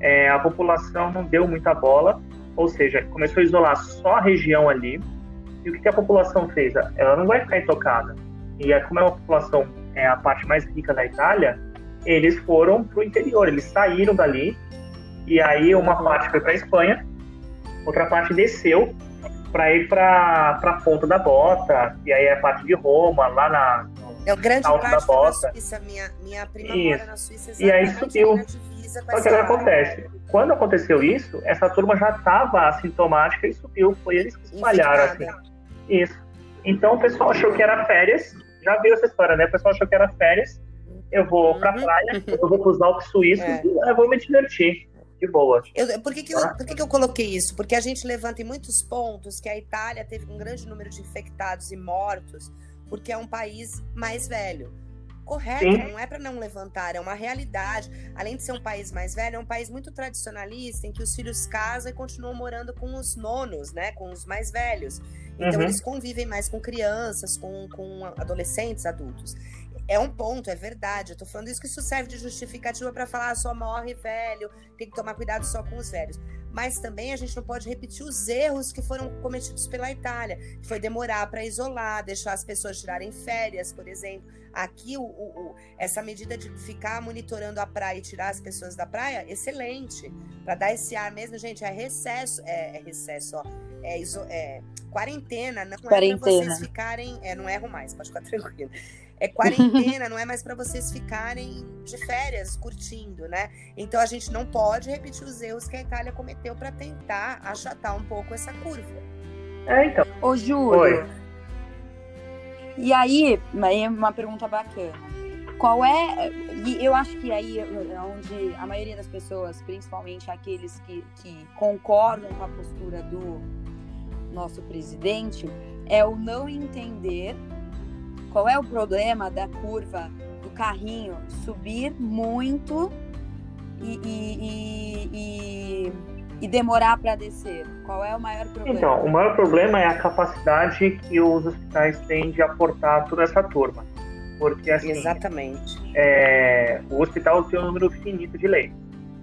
é, a população não deu muita bola, ou seja, começou a isolar só a região ali. E o que, que a população fez? Ela não vai ficar intocada. E como é uma população, é a parte mais rica da Itália, eles foram para o interior, eles saíram dali. E aí uma parte foi para a Espanha, outra parte desceu para ir para a ponta da bota, e aí é a parte de Roma, lá na, É grande Alto parte da bota. Suíça. Minha, minha prima Isso. na Suíça E aí subiu. Só que o que Espanha. acontece? Quando aconteceu isso, essa turma já estava assintomática e subiu. Foi eles que espalharam assim. Isso. Então o pessoal achou que era férias. Já viu essa história, né? O pessoal achou que era férias. Eu vou pra Uhum. praia, eu vou pros Alpes Suíços É. e eu vou me divertir. De boa. Eu- por que, que, eu, por que, que eu coloquei isso? Porque a gente levanta em muitos pontos que a Itália teve um grande número de infectados e mortos, porque é um país mais velho. Correto, Sim. não é para não levantar, é uma realidade. Além de ser um país mais velho, é um país muito tradicionalista, em que os filhos casam e continuam morando com os nonos, né? Com os mais velhos. Então Uhum. eles convivem mais com crianças, com, com adolescentes, adultos. É um ponto, é verdade. Eu tô falando isso que isso serve de justificativa para falar ah, só morre velho, tem que tomar cuidado só com os velhos. Mas também a gente não pode repetir os erros que foram cometidos pela Itália, que foi demorar para isolar, deixar as pessoas tirarem férias, por exemplo. Aqui, o, o- o- essa medida de ficar monitorando a praia e tirar as pessoas da praia, excelente. Para dar esse ar mesmo, gente, é recesso, é, é recesso, ó. É, iso- é quarentena, não é para Quarentena. vocês ficarem. É, não erro mais, pode ficar tranquilo. É quarentena, não é mais para vocês ficarem de férias, curtindo, né? Então a gente não pode repetir os erros que a Itália cometeu para tentar achatar um pouco essa curva. É, então. Ô, Júlio. Oi. E aí, aí é uma pergunta bacana. qual é. E eu acho que aí é onde a maioria das pessoas, principalmente aqueles que, que concordam com a postura do nosso presidente, é o não entender qual é o problema da curva do carrinho subir muito e, e, e, e, e demorar para descer? Qual é o maior problema? Então, o maior problema é a capacidade que os hospitais têm de aportar toda essa turma. Porque, assim, Exatamente. É, o hospital tem um número finito de leitos,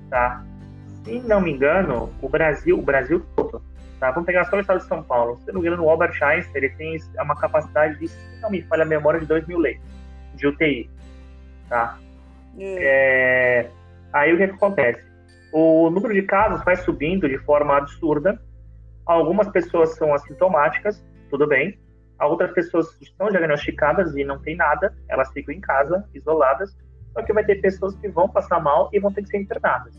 tá? Se não me engano, o Brasil, o Brasil todo, tá? Vamos pegar só o estado de São Paulo. Se não me engano, o Albert Einstein, ele tem uma capacidade de, se não me falha a memória, de 2 mil leitos de UTI, tá? É. É, aí o que, que acontece? O número de casos vai subindo de forma absurda. Algumas pessoas são assintomáticas, tudo bem. Outras pessoas estão diagnosticadas e não tem nada, elas ficam em casa, isoladas. Só que vai ter pessoas que vão passar mal e vão ter que ser internadas.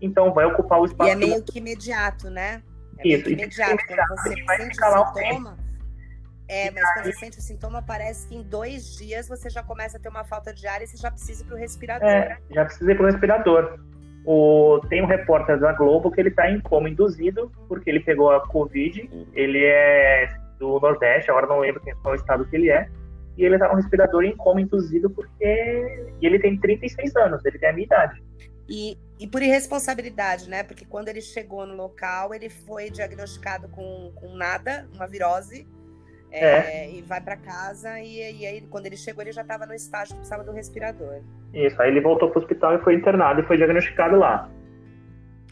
Então vai ocupar o espaço. E é meio que imediato, né? Isso, imediato. Quando você vai sente um sintoma, é, mas quando você sente o sintoma, parece que em dois dias você já começa a ter uma falta de ar e você já precisa ir pro respirador. É, já precisa ir pro respirador. O, tem um repórter da Globo que ele está em coma induzido porque ele pegou a Covid. Ele é do Nordeste, agora não lembro qual estado que ele é. E ele está no respirador em coma induzido porque e ele tem 36 anos, ele tem a minha idade. E, e por irresponsabilidade, né? Porque quando ele chegou no local, ele foi diagnosticado com, com nada, uma virose. É, é. E vai para casa e, e, aí quando ele chegou ele já estava no estágio que precisava do respirador. Isso, aí ele voltou para o hospital e foi internado e foi diagnosticado lá.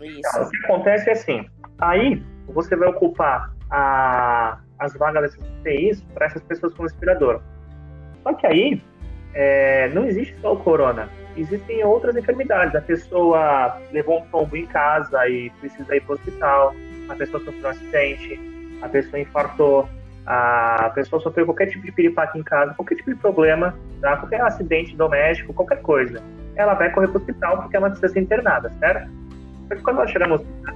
Isso. Então, o que acontece é assim, aí você vai ocupar a, as vagas dessas UTIs para essas pessoas com respirador. Só que aí é, não existe só o corona, existem outras enfermidades. A pessoa levou um tombo em casa e precisa ir para o hospital, a pessoa sofreu um acidente, a pessoa infartou, a pessoa sofreu qualquer tipo de piripaque em casa, qualquer tipo de problema, tá? qualquer acidente doméstico, qualquer coisa, ela vai correr para o hospital porque ela precisa ser internada, certo? Só que quando ela chegar no hospital,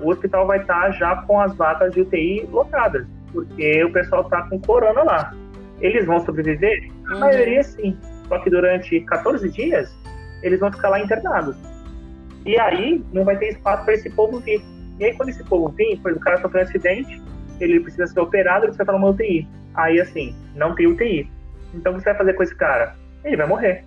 o hospital vai estar já com as vagas de UTI lotadas, porque o pessoal está com corona lá. Eles vão sobreviver? A uhum. maioria sim. Só que durante 14 dias, eles vão ficar lá internados. E aí, não vai ter espaço para esse povo vir. E aí, quando esse povo vir, por o cara sofreu um acidente, ele precisa ser operado, ele precisa estar numa UTI. Aí, assim, não tem UTI. Então, o que você vai fazer com esse cara? Ele vai morrer.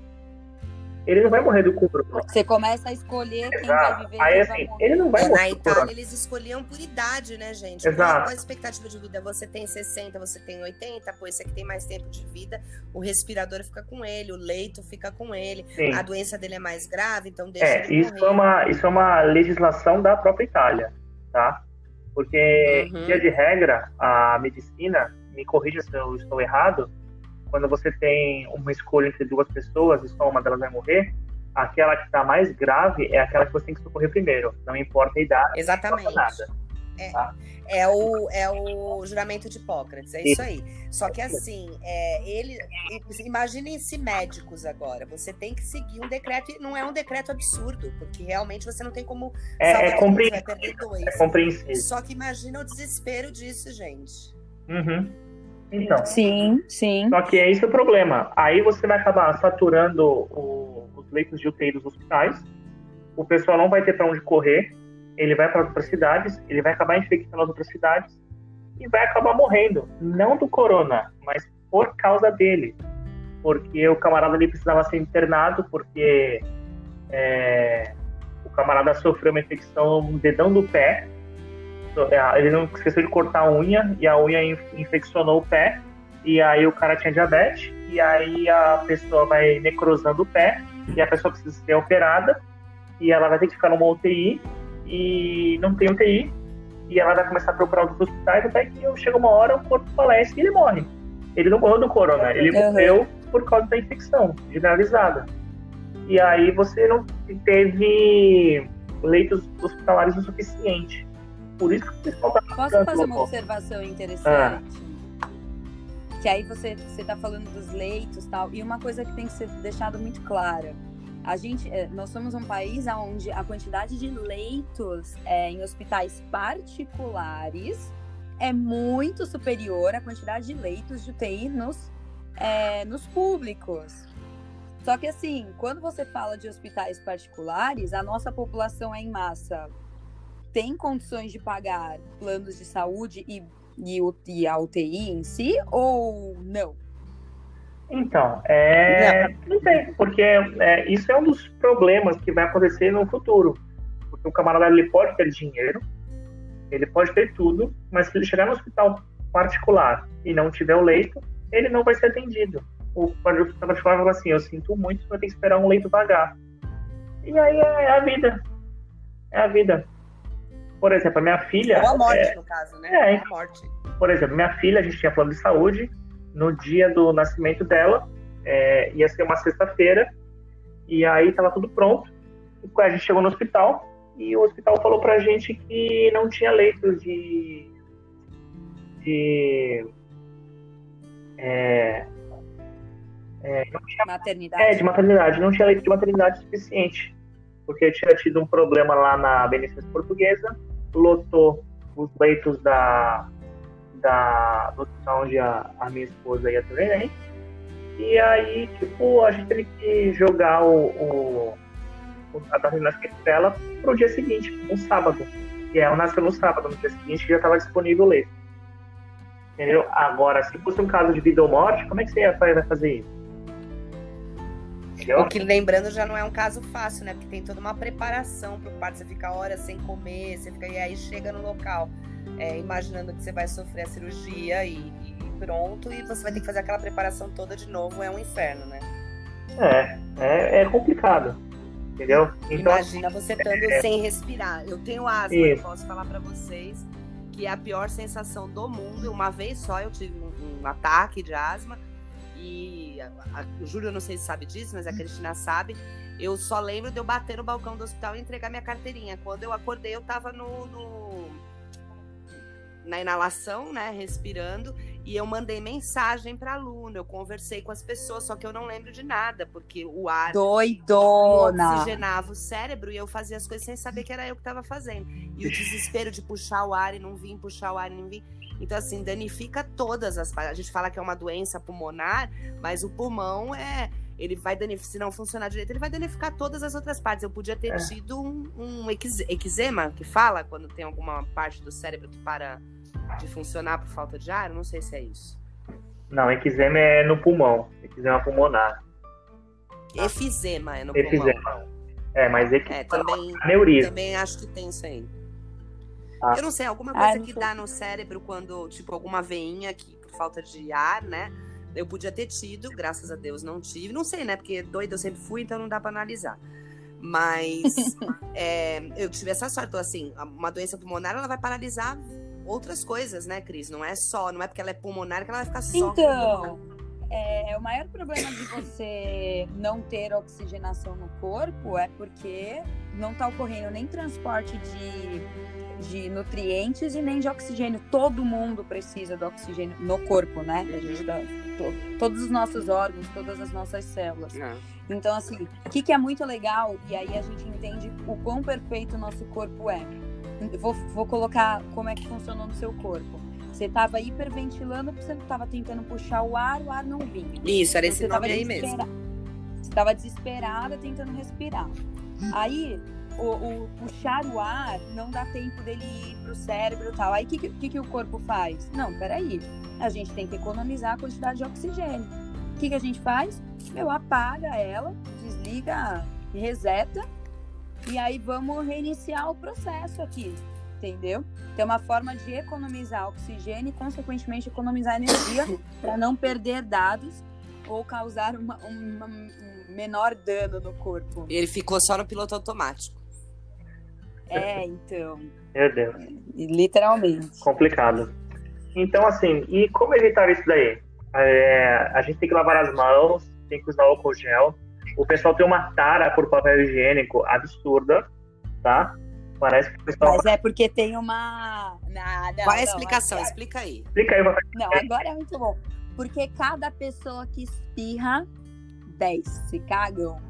Ele não vai morrer do corona. Você começa a escolher quem vai viver. Aí, assim, ele não vai é, morrer. Na Itália, eles escolhiam por idade, né, gente? Exato. Qual a expectativa de vida? Você tem 60, você tem 80, pô, esse aqui tem mais tempo de vida, o respirador fica com ele, o leito fica com ele, Sim. a doença dele é mais grave, então deixa é, ele isso morrer. É uma, isso é uma legislação da própria Itália, tá? Porque, uhum. via de regra, a medicina, me corrija se eu estou errado, quando você tem uma escolha entre duas pessoas e só uma delas vai morrer, aquela que está mais grave é aquela que você tem que socorrer primeiro. Não importa a idade, Exatamente. nada. É, tá? é, o, é o juramento de Hipócrates, é isso aí. Só que assim, é, ele. Imaginem-se médicos agora. Você tem que seguir um decreto, e não é um decreto absurdo, porque realmente você não tem como. É, é compreensível. É compreensível. Só que imagina o desespero disso, gente. Uhum. Então. Sim, sim. Só que é esse o problema. Aí você vai acabar saturando o, os leitos de UTI dos hospitais. O pessoal não vai ter para onde correr ele vai para outras cidades, ele vai acabar infectando as outras cidades e vai acabar morrendo. Não do corona, mas por causa dele. Porque o camarada ali precisava ser internado, porque é, o camarada sofreu uma infecção no dedão do pé. É, ele não esqueceu de cortar a unha e a unha infeccionou o pé. E aí o cara tinha diabetes. E aí a pessoa vai necrosando o pé. E a pessoa precisa ser operada. E ela vai ter que ficar numa UTI e não tem UTI. E ela vai começar a procurar outros hospitais até que chega uma hora, o corpo falece e ele morre. Ele não morreu do corona, ele uhum. morreu por causa da infecção generalizada. E aí você não teve leitos hospitalares o suficiente. Por isso que tá Posso fazer uma observação interessante? Ah. Que aí você está falando dos leitos tal, e uma coisa que tem que ser deixada muito clara a gente, é, nós somos um país onde a quantidade de leitos é, em hospitais particulares é muito superior à quantidade de leitos de UTI nos, é, nos públicos. Só que assim, quando você fala de hospitais particulares, a nossa população é em massa tem condições de pagar planos de saúde e, e, e a UTI em si ou não? Então, é, não tem, porque é, isso é um dos problemas que vai acontecer no futuro. Porque o camarada ele pode ter dinheiro, ele pode ter tudo, mas se ele chegar no hospital particular e não tiver o leito, ele não vai ser atendido. O hospital particular fala assim: eu sinto muito, vai ter que esperar um leito vagar. E aí é a vida. É a vida. Por exemplo, a minha filha. Ou a morte, é, no caso, né? É, a morte. Por exemplo, minha filha, a gente tinha plano de saúde. No dia do nascimento dela, é, ia ser uma sexta-feira. E aí tava tudo pronto. E a gente chegou no hospital e o hospital falou pra gente que não tinha leito de. de. É, é, não tinha, maternidade. É, de maternidade. Não tinha leito de maternidade suficiente. Porque tinha tido um problema lá na Beneficência Portuguesa, lotou os leitos da, da do hospital onde a, a minha esposa ia ter neném. E aí, tipo, a gente teve que jogar o, o a data de nascimento dela pro dia seguinte, um sábado. E ela nasceu no sábado, no dia seguinte já estava disponível o leito. Entendeu? Agora, se fosse um caso de vida ou morte, como é que você ia fazer isso? Entendeu? O que, lembrando, já não é um caso fácil, né? Porque tem toda uma preparação pro parto. Você fica horas sem comer, você fica... e aí chega no local, é, imaginando que você vai sofrer a cirurgia e, e, pronto, e você vai ter que fazer aquela preparação toda de novo. É um inferno, né? É, é, é complicado. Entendeu? Então, Imagina você estando é... sem respirar. Eu tenho asma, eu posso falar para vocês que é a pior sensação do mundo. Uma vez só eu tive um, um ataque de asma e a, a, o Júlio não sei se sabe disso, mas a Cristina sabe. Eu só lembro de eu bater no balcão do hospital e entregar minha carteirinha. Quando eu acordei, eu tava no, no na inalação, né, respirando, e eu mandei mensagem para aluno, eu conversei com as pessoas, só que eu não lembro de nada, porque o ar doidona oxigenava o cérebro e eu fazia as coisas sem saber que era eu que estava fazendo. E o desespero de puxar o ar e não vir, puxar o ar e não vir. Então, assim, danifica todas as partes. A gente fala que é uma doença pulmonar, mas o pulmão é. Ele vai danificar, se não funcionar direito, ele vai danificar todas as outras partes. Eu podia ter é. tido um, um eczema, que fala quando tem alguma parte do cérebro que para de funcionar por falta de ar. Não sei se é isso. Não, eczema é no pulmão. Eczema pulmonar. Efizema é no efizema. pulmão. É, mas eczema é, também, também acho que tem isso aí. Ah. Eu não sei, alguma coisa ah, que dá no cérebro quando, tipo, alguma veinha que, por falta de ar, né? Eu podia ter tido, graças a Deus não tive. Não sei, né? Porque doida eu sempre fui, então não dá para analisar. Mas é, eu tive essa sorte. Então, assim, uma doença pulmonar, ela vai paralisar outras coisas, né, Cris? Não é só, não é porque ela é pulmonar que ela vai ficar só. Então, é, o maior problema de você não ter oxigenação no corpo é porque não está ocorrendo nem transporte de de nutrientes e nem de oxigênio. Todo mundo precisa do oxigênio no corpo, né? A gente dá, to, todos os nossos órgãos, todas as nossas células. É. Então, assim, o que, que é muito legal, e aí a gente entende o quão perfeito o nosso corpo é. Vou, vou colocar como é que funcionou no seu corpo. Você estava hiperventilando porque você estava tentando puxar o ar, o ar não vinha. Isso, era esse nome aí mesmo. Você estava desesperada tentando respirar. Aí o, o, puxar o ar não dá tempo dele ir pro cérebro e tal. Aí o que, que, que o corpo faz? Não, peraí. A gente tem que economizar a quantidade de oxigênio. O que, que a gente faz? Meu, apaga ela, desliga, reseta e aí vamos reiniciar o processo aqui, entendeu? Tem uma forma de economizar oxigênio e, consequentemente, economizar energia para não perder dados ou causar uma, uma, um menor dano no corpo. Ele ficou só no piloto automático. É, então. Meu Deus. Literalmente. Complicado. Então, assim, e como evitar isso daí? É, a gente tem que lavar as mãos, tem que usar álcool gel. O pessoal tem uma tara por papel higiênico absurda, tá? Parece que o pessoal. Mas é porque tem uma. Nada. Qual é a explicação? Não, Explica aí. Explica aí, Não, agora é muito bom. Porque cada pessoa que espirra, 10 se cagam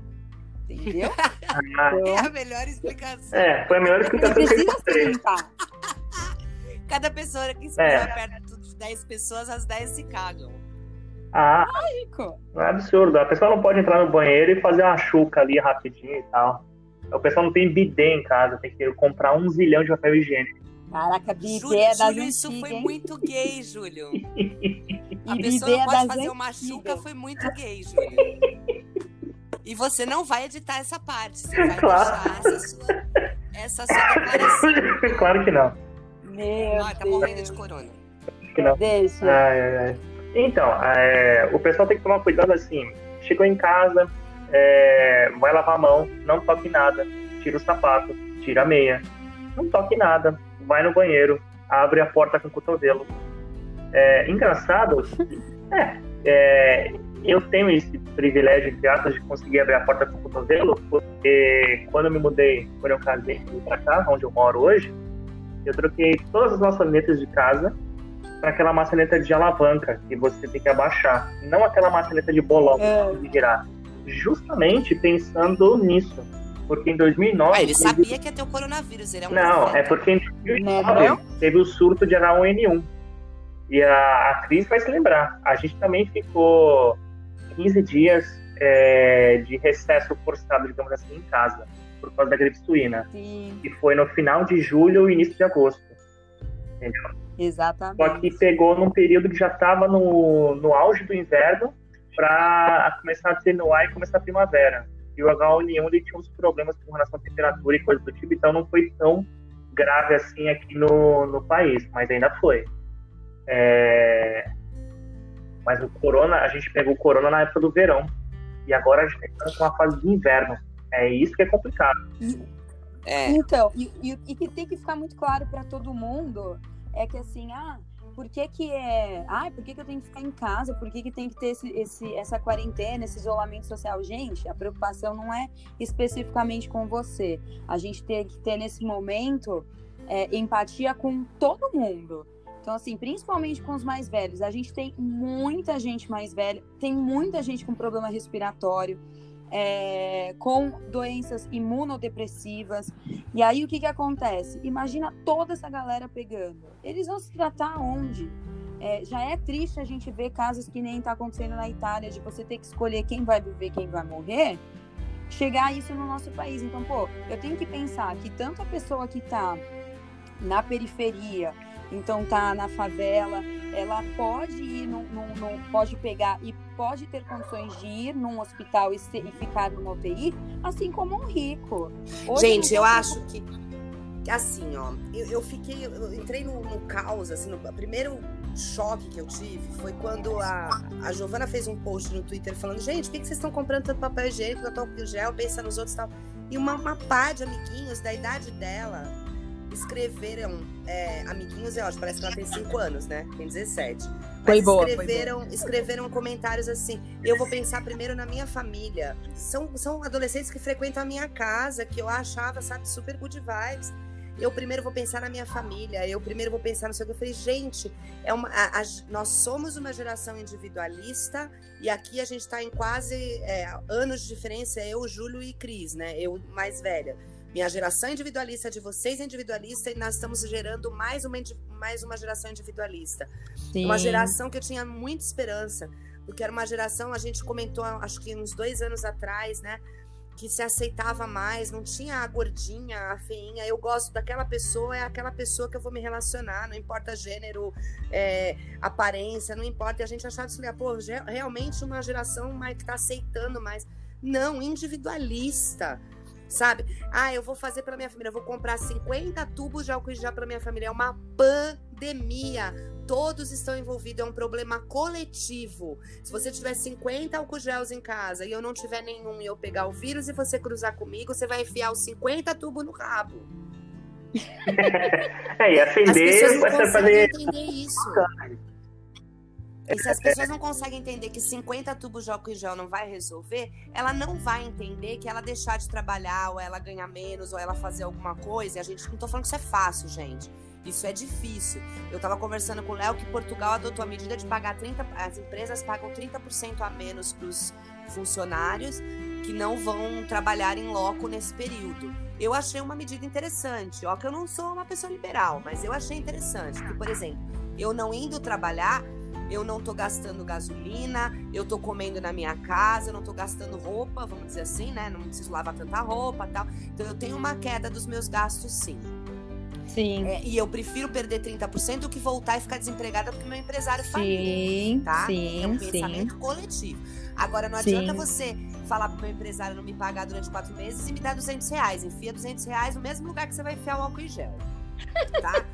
entendeu? Então, é a melhor explicação. É, foi a melhor explicação que eu encontrei. Cada pessoa que espera é. perto de 10 pessoas, as 10 se cagam. Ah, Lógico. É absurdo. A pessoa não pode entrar no banheiro e fazer uma chuca ali rapidinho e tal. O pessoal não tem bidê em casa, tem que comprar um zilhão de papel higiênico. Caraca, bidê Júlio, é das Júlio, isso foi hein? muito gay, Júlio. A pessoa não é pode fazer uma chuca, foi muito gay, Júlio. E você não vai editar essa parte. Você vai claro. deixar essa sua, essa sua declaração. Claro que não. Meu ah, tá morrendo de corona. Que não. Deixa. Ai, ai, ai. Então, é, o pessoal tem que tomar cuidado assim. Chegou em casa, é, vai lavar a mão, não toque nada, tira o sapato, tira a meia, não toque nada, vai no banheiro, abre a porta com o cotovelo. É, engraçado, é, é, eu tenho esse privilégio, entre aspas, de conseguir abrir a porta com o cotovelo, porque quando eu me mudei, quando eu casei para cá, onde eu moro hoje, eu troquei todas as maçanetas de casa para aquela maçaneta de alavanca que você tem que abaixar, não aquela maçaneta de bolão é. de girar. Justamente pensando nisso. Porque em 2009. Ah, ele sabia que ia ter o coronavírus, ele é um Não, é porque em 2009 não, teve o surto de H1N1. E a, a Cris vai se lembrar. A gente também ficou 15 dias é, de recesso forçado, digamos assim, em casa, por causa da gripe suína. Sim. Que foi no final de julho e início de agosto. Entendeu? Exatamente. Só que pegou num período que já estava no, no auge do inverno para começar a atenuar e começar a primavera. E o H1N1 ele tinha uns problemas com relação à temperatura e coisas do tipo, então não foi tão grave assim aqui no, no país, mas ainda foi. É... Mas o corona, a gente pegou o corona na época do verão. E agora a gente está com a fase de inverno. É isso que é complicado. É. Então, e, e, e que tem que ficar muito claro para todo mundo é que assim, ah, por que que é, ah, por que que eu tenho que ficar em casa? Por que que tem que ter esse, esse, essa quarentena, esse isolamento social? Gente, a preocupação não é especificamente com você. A gente tem que ter nesse momento é, empatia com todo mundo. Então, assim, principalmente com os mais velhos. A gente tem muita gente mais velha, tem muita gente com problema respiratório é, com doenças imunodepressivas. E aí o que, que acontece? Imagina toda essa galera pegando. Eles vão se tratar onde? É, já é triste a gente ver casos que nem está acontecendo na Itália, de você ter que escolher quem vai viver, quem vai morrer, chegar isso no nosso país. Então, pô, eu tenho que pensar que tanto a pessoa que está na periferia, então tá na favela, ela pode ir, no, no, no, pode pegar e pode ter condições de ir num hospital e, ser, e ficar numa UTI, assim como um rico. Hoje, Gente, eu acho que assim, ó, eu, eu fiquei, eu entrei no, no caos, assim, no primeiro choque que eu tive foi quando a, a Giovana fez um post no Twitter falando, gente, por que, que vocês estão comprando tanto papel higiênico, tanto álcool gel, pensa nos outros e tal. E uma, uma pá de amiguinhos da idade dela escreveram, é, amiguinhos, eu acho, parece que ela tem 5 anos, né? Tem 17. Mas foi boa, escreveram, boa. escreveram comentários assim: eu vou pensar primeiro na minha família. São, são adolescentes que frequentam a minha casa, que eu achava, sabe, super good vibes. Eu primeiro vou pensar na minha família, eu primeiro vou pensar no seu. Eu falei, gente, é uma, a, a, nós somos uma geração individualista e aqui a gente está em quase é, anos de diferença, eu, Júlio e Cris, né? Eu mais velha. Minha geração individualista, de vocês individualista, e nós estamos gerando mais uma, mais uma geração individualista. Sim. Uma geração que eu tinha muita esperança, porque era uma geração, a gente comentou, acho que uns dois anos atrás, né? que se aceitava mais, não tinha a gordinha, a feinha. Eu gosto daquela pessoa, é aquela pessoa que eu vou me relacionar, não importa gênero, é, aparência, não importa. E a gente achava isso, pô, realmente uma geração mais, que está aceitando mais. Não, individualista sabe? Ah, eu vou fazer para minha família, eu vou comprar 50 tubos de álcool gel para minha família. É uma pandemia. Todos estão envolvidos, é um problema coletivo. Se você tiver 50 álcool gels em casa e eu não tiver nenhum e eu pegar o vírus e você cruzar comigo, você vai enfiar os 50 tubos no rabo. é, e acender, As pessoas não fazer... entender isso. E se as pessoas não conseguem entender que 50 tubos de álcool gel não vai resolver, ela não vai entender que ela deixar de trabalhar, ou ela ganhar menos, ou ela fazer alguma coisa. E a gente não tô falando que isso é fácil, gente. Isso é difícil. Eu tava conversando com o Léo que Portugal adotou a medida de pagar 30%, as empresas pagam 30% a menos para os funcionários que não vão trabalhar em loco nesse período. Eu achei uma medida interessante. Ó, que eu não sou uma pessoa liberal, mas eu achei interessante. Que, por exemplo, eu não indo trabalhar, eu não tô gastando gasolina, eu tô comendo na minha casa, eu não tô gastando roupa, vamos dizer assim, né? Não preciso lavar tanta roupa tal. Então eu tenho uma queda dos meus gastos, sim. Sim. É, e eu prefiro perder 30% do que voltar e ficar desempregada porque meu empresário faliu. Sim, tá? sim, é um sim. pensamento coletivo. Agora, não Sim. adianta você falar pro meu empresário não me pagar durante quatro meses e me dar 200 reais. Enfia 200 reais no mesmo lugar que você vai enfiar o álcool em gel. Tá?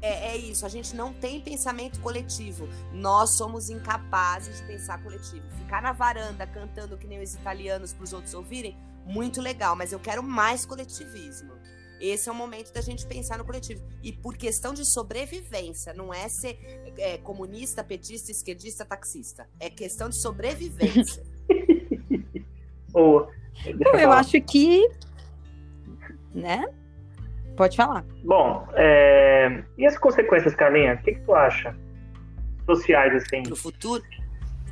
é, é isso, a gente não tem pensamento coletivo. Nós somos incapazes de pensar coletivo. Ficar na varanda cantando que nem os italianos para os outros ouvirem, muito legal, mas eu quero mais coletivismo. Esse é o momento da gente pensar no coletivo. E por questão de sobrevivência, não é ser é, comunista, petista, esquerdista, taxista. É questão de sobrevivência. Bom, eu acho que. Né? Pode falar. Bom, é, e as consequências, Carlinha? O que, que tu acha? Sociais, assim, Pro futuro,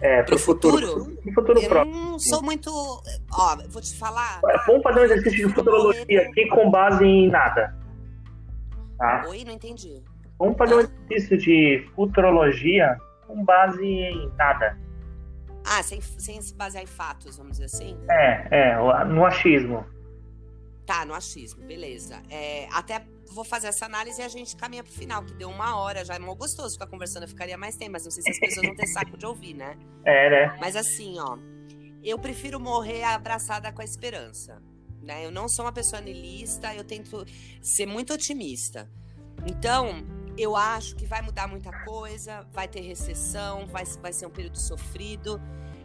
é, pro futuro, No futuro eu próximo. não sou muito. Ó, vou te falar. Vamos fazer um exercício de futurologia aqui com base em nada. Tá? Oi, não entendi. Vamos fazer um exercício de futurologia com base em nada. Ah, sem, sem se basear em fatos, vamos dizer assim? É, é, no achismo. Tá, no achismo, beleza. É, até vou fazer essa análise e a gente caminha pro final, que deu uma hora já. É mó gostoso ficar conversando, eu ficaria mais tempo, mas não sei se as pessoas vão ter saco de ouvir, né? É, né? Mas assim, ó, eu prefiro morrer abraçada com a esperança. Né? Eu não sou uma pessoa niilista, eu tento ser muito otimista. Então, eu acho que vai mudar muita coisa, vai ter recessão, vai, vai ser um período sofrido.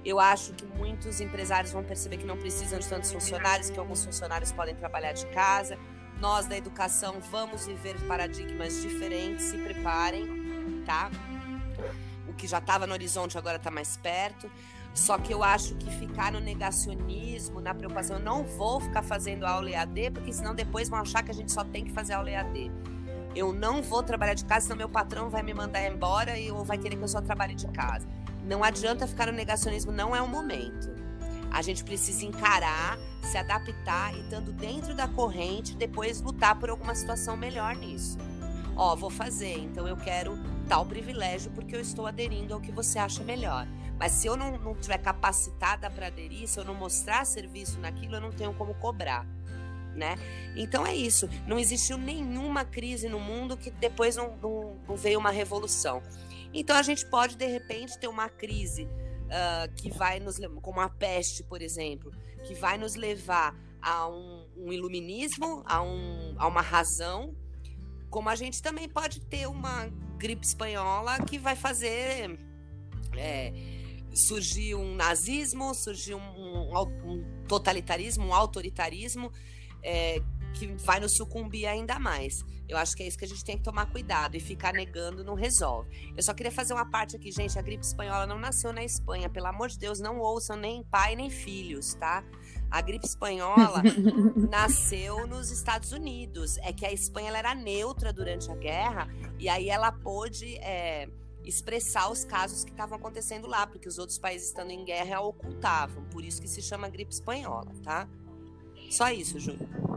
Eu acho que muitos empresários vão perceber que não precisam de tantos funcionários, que alguns funcionários podem trabalhar de casa. Nós da educação vamos viver paradigmas diferentes, se preparem, tá? O que já estava no horizonte agora está mais perto. Só que eu acho que ficar no negacionismo, na preocupação, eu não vou ficar fazendo aula EAD, porque senão depois vão achar que a gente só tem que fazer aula EAD. Eu não vou trabalhar de casa, senão meu patrão vai me mandar embora e ou vai querer que eu só trabalhe de casa. Não adianta ficar no negacionismo, não é o momento. A gente precisa encarar, se adaptar e estando dentro da corrente, depois lutar por alguma situação melhor nisso. Ó, vou fazer, então eu quero tal privilégio porque eu estou aderindo ao que você acha melhor. Mas se eu não, não tiver capacitada para aderir, se eu não mostrar serviço naquilo, eu não tenho como cobrar. Né? Então é isso. Não existiu nenhuma crise no mundo que depois não, não, não veio uma revolução. Então a gente pode, de repente, ter uma crise uh, que vai nos como a peste, por exemplo, que vai nos levar a um, um iluminismo, a, um, a uma razão, como a gente também pode ter uma gripe espanhola que vai fazer. É, surgir um nazismo, surgir um, um, um totalitarismo, um autoritarismo é, que vai nos sucumbir ainda mais. Eu acho que é isso que a gente tem que tomar cuidado e ficar negando não resolve. Eu só queria fazer uma parte aqui, gente. A gripe espanhola não nasceu na Espanha, pelo amor de Deus, não ouçam nem pai nem filhos, tá? A gripe espanhola nasceu nos Estados Unidos. É que a Espanha era neutra durante a guerra e aí ela pôde é, expressar os casos que estavam acontecendo lá, porque os outros países estando em guerra ocultavam. Por isso que se chama gripe espanhola, tá? Só isso, Júlio.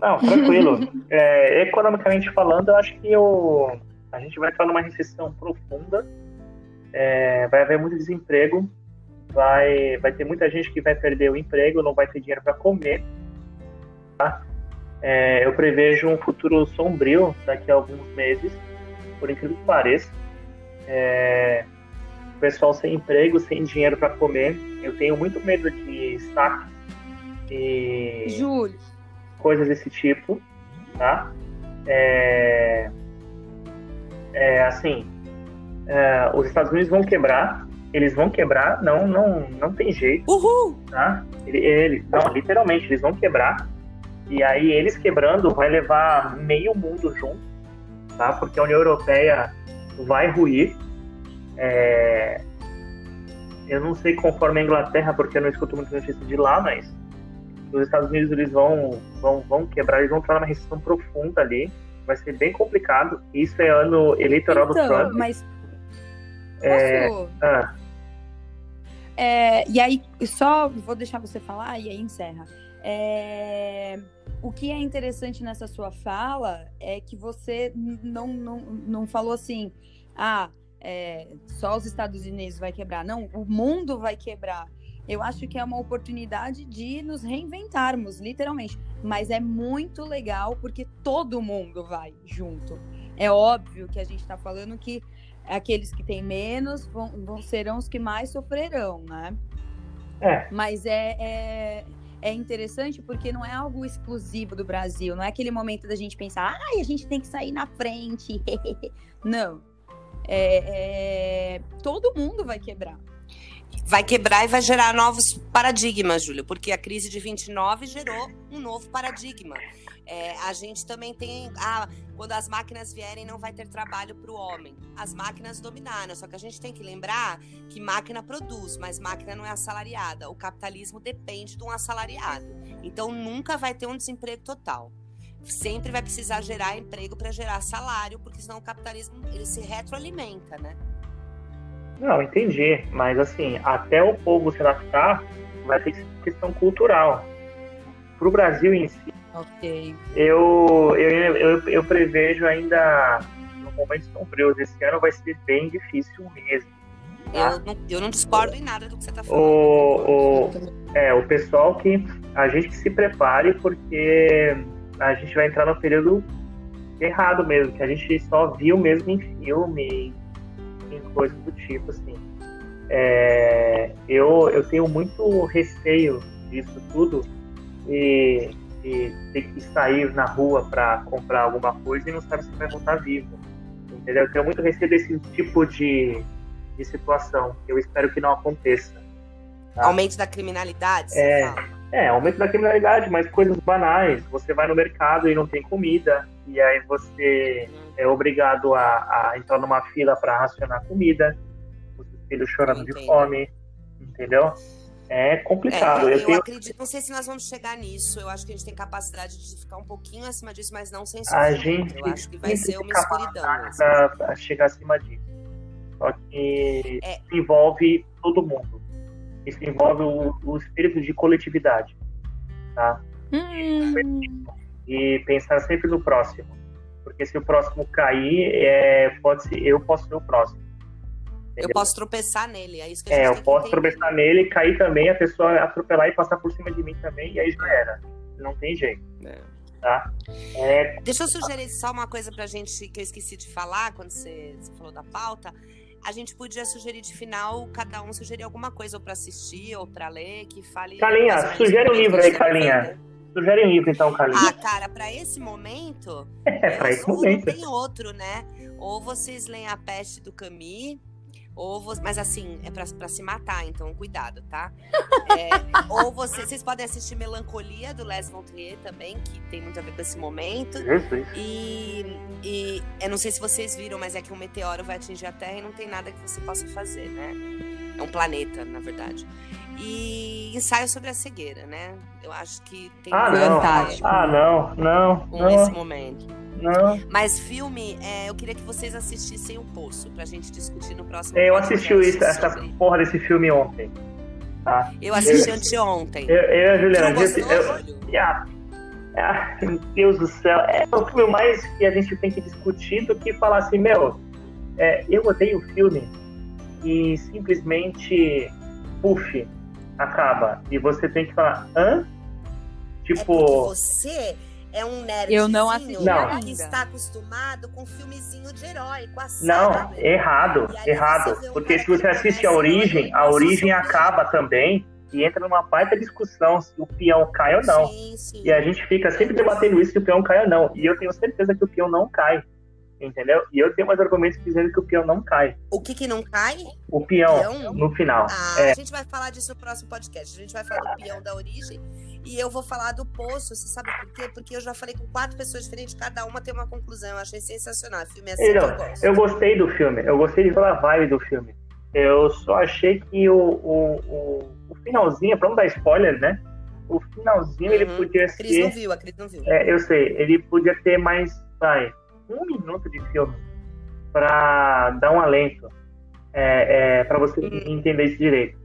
Não, tranquilo. É, economicamente falando, eu acho que o, a gente vai entrar numa recessão profunda. É, vai haver muito desemprego. Vai, vai ter muita gente que vai perder o emprego, não vai ter dinheiro para comer. Tá? É, eu prevejo um futuro sombrio daqui a alguns meses, por incrível que pareça. É, pessoal sem emprego, sem dinheiro para comer. Eu tenho muito medo de saques e Júlio. Coisas desse tipo, tá? É, é, assim, é, os Estados Unidos vão quebrar, eles vão quebrar, não, não, não tem jeito, Uhul! tá? Ele, ele, não, literalmente, eles vão quebrar. E aí eles quebrando vai levar meio mundo junto, tá? Porque a União Europeia vai ruir. É, eu não sei conforme a Inglaterra, porque eu não escuto muito notícia de lá, mas os Estados Unidos eles vão, vão, vão quebrar, eles vão entrar numa recessão profunda ali. Vai ser bem complicado. Isso é ano eleitoral do Então, Trump. mas. É, ah, É, e aí, só vou deixar você falar e aí encerra. É, o que é interessante nessa sua fala é que você não, não, não falou assim, ah, é, só os Estados Unidos vai quebrar. Não, o mundo vai quebrar. Eu acho que é uma oportunidade de nos reinventarmos, literalmente. Mas é muito legal porque todo mundo vai junto. É óbvio que a gente está falando que aqueles que têm menos vão, vão, serão os que mais sofrerão, né? É. Mas é, é, é interessante porque não é algo exclusivo do Brasil. Não é aquele momento da gente pensar, ah, a gente tem que sair na frente. não. É, é, todo mundo vai quebrar vai quebrar e vai gerar novos paradigmas, Júlio, porque a crise de 29 gerou um novo paradigma. É, a gente também tem. Ah, quando as máquinas vierem, não vai ter trabalho para o homem. As máquinas dominaram. Só que a gente tem que lembrar que máquina produz, mas máquina não é assalariada. O capitalismo depende de um assalariado. Então nunca vai ter um desemprego total. Sempre vai precisar gerar emprego para gerar salário, porque senão o capitalismo ele se retroalimenta, né? Não, entendi. Mas assim, até o povo se adaptar, vai ter questão cultural. Para o Brasil em si, okay. eu, eu, eu, eu prevejo ainda no momentos frios esse ano vai ser bem difícil mesmo. Tá? Eu, não, eu não discordo em nada do que você está falando. O, o, é, o pessoal que a gente que se prepare porque a gente vai entrar no período errado mesmo, que a gente só viu mesmo em filme, coisas do tipo, assim. É, eu, eu tenho muito receio disso tudo e, e ter que sair na rua para comprar alguma coisa e não sabe se vai voltar vivo. Entendeu? Eu tenho muito receio desse tipo de, de situação. Eu espero que não aconteça. Tá? Aumento da criminalidade? É, é, aumento da criminalidade, mas coisas banais. Você vai no mercado e não tem comida, e aí você uhum é obrigado a, a entrar numa fila para racionar comida, os filhos chorando de fome, entendeu? É complicado. É, eu, eu tenho... acredito, não sei se nós vamos chegar nisso. Eu acho que a gente tem capacidade de ficar um pouquinho acima disso, mas não sem sofrer. A gente eu acho que vai ser uma escuridão. Para chegar acima disso. Só que é. envolve todo mundo. Isso envolve o, o espírito de coletividade, tá? Hum. E pensar sempre no próximo porque se o próximo cair, é, pode ser, eu posso ser o próximo. Entendeu? Eu posso tropeçar nele, é isso que a gente É, eu posso tropeçar nele, cair também, a pessoa atropelar e passar por cima de mim também, e aí já era. Não tem jeito. É. Tá? É... Deixa eu sugerir só uma coisa pra gente que eu esqueci de falar quando você, você falou da pauta. A gente podia sugerir de final, cada um sugerir alguma coisa ou para assistir ou para ler, que fale. Carlinha, sugere um livro aí, Carlinha. Sugere um livro, então, Carlinhos. Ah, cara, para esse momento. É, para esse momento. Não tem outro, né? Ou vocês leem A Peste do Camus, ou você, mas assim, é para se matar, então cuidado, tá? É, ou você, vocês podem assistir Melancolia do Les von Trier também, que tem muito a ver com esse momento. Jesus. E, e eu não sei se vocês viram, mas é que um meteoro vai atingir a Terra e não tem nada que você possa fazer, né? É um planeta, na verdade e ensaio sobre a cegueira, né? Eu acho que tem ah, não. Ah, não, não. Com não. esse momento. Não. Mas filme, é, eu queria que vocês assistissem o Poço pra gente discutir no próximo Eu assisti isso, essa porra desse filme ontem. Tá? Eu assisti eu, anteontem. Eu, eu, a Juliana, eu, eu, eu, ah, meu Deus do céu. É o filme mais que a gente tem que discutir do que falar assim, meu, é, eu odeio o filme e simplesmente, puff, acaba. E você tem que falar, hã? Tipo. É você é um nerd eu não assisti não. que está acostumado com filmezinho de herói, com a Não, errado, errado. Porque se você assiste a origem, a origem acaba também e entra numa baita discussão se o peão cai ou não. Sim, sim. E a gente fica sempre debatendo isso se o peão cai ou não. E eu tenho certeza que o peão não cai entendeu? E eu tenho mais argumentos dizendo que o peão não cai. O que que não cai? O peão, peão? no final. Ah, é. a gente vai falar disso no próximo podcast. A gente vai falar do peão da origem e eu vou falar do poço. Você sabe por quê? Porque eu já falei com quatro pessoas diferentes, cada uma tem uma conclusão. Eu achei sensacional. O filme é assim então, eu, eu gostei do filme. Eu gostei de toda a vibe do filme. Eu só achei que o, o, o, o finalzinho, pra não dar spoiler, né? O finalzinho uhum. ele podia a Cris não viu, a Cris não viu. É, eu sei. Ele podia ter mais, vai, um minuto de filme para dar um alento é, é, para você hum. entender isso direito.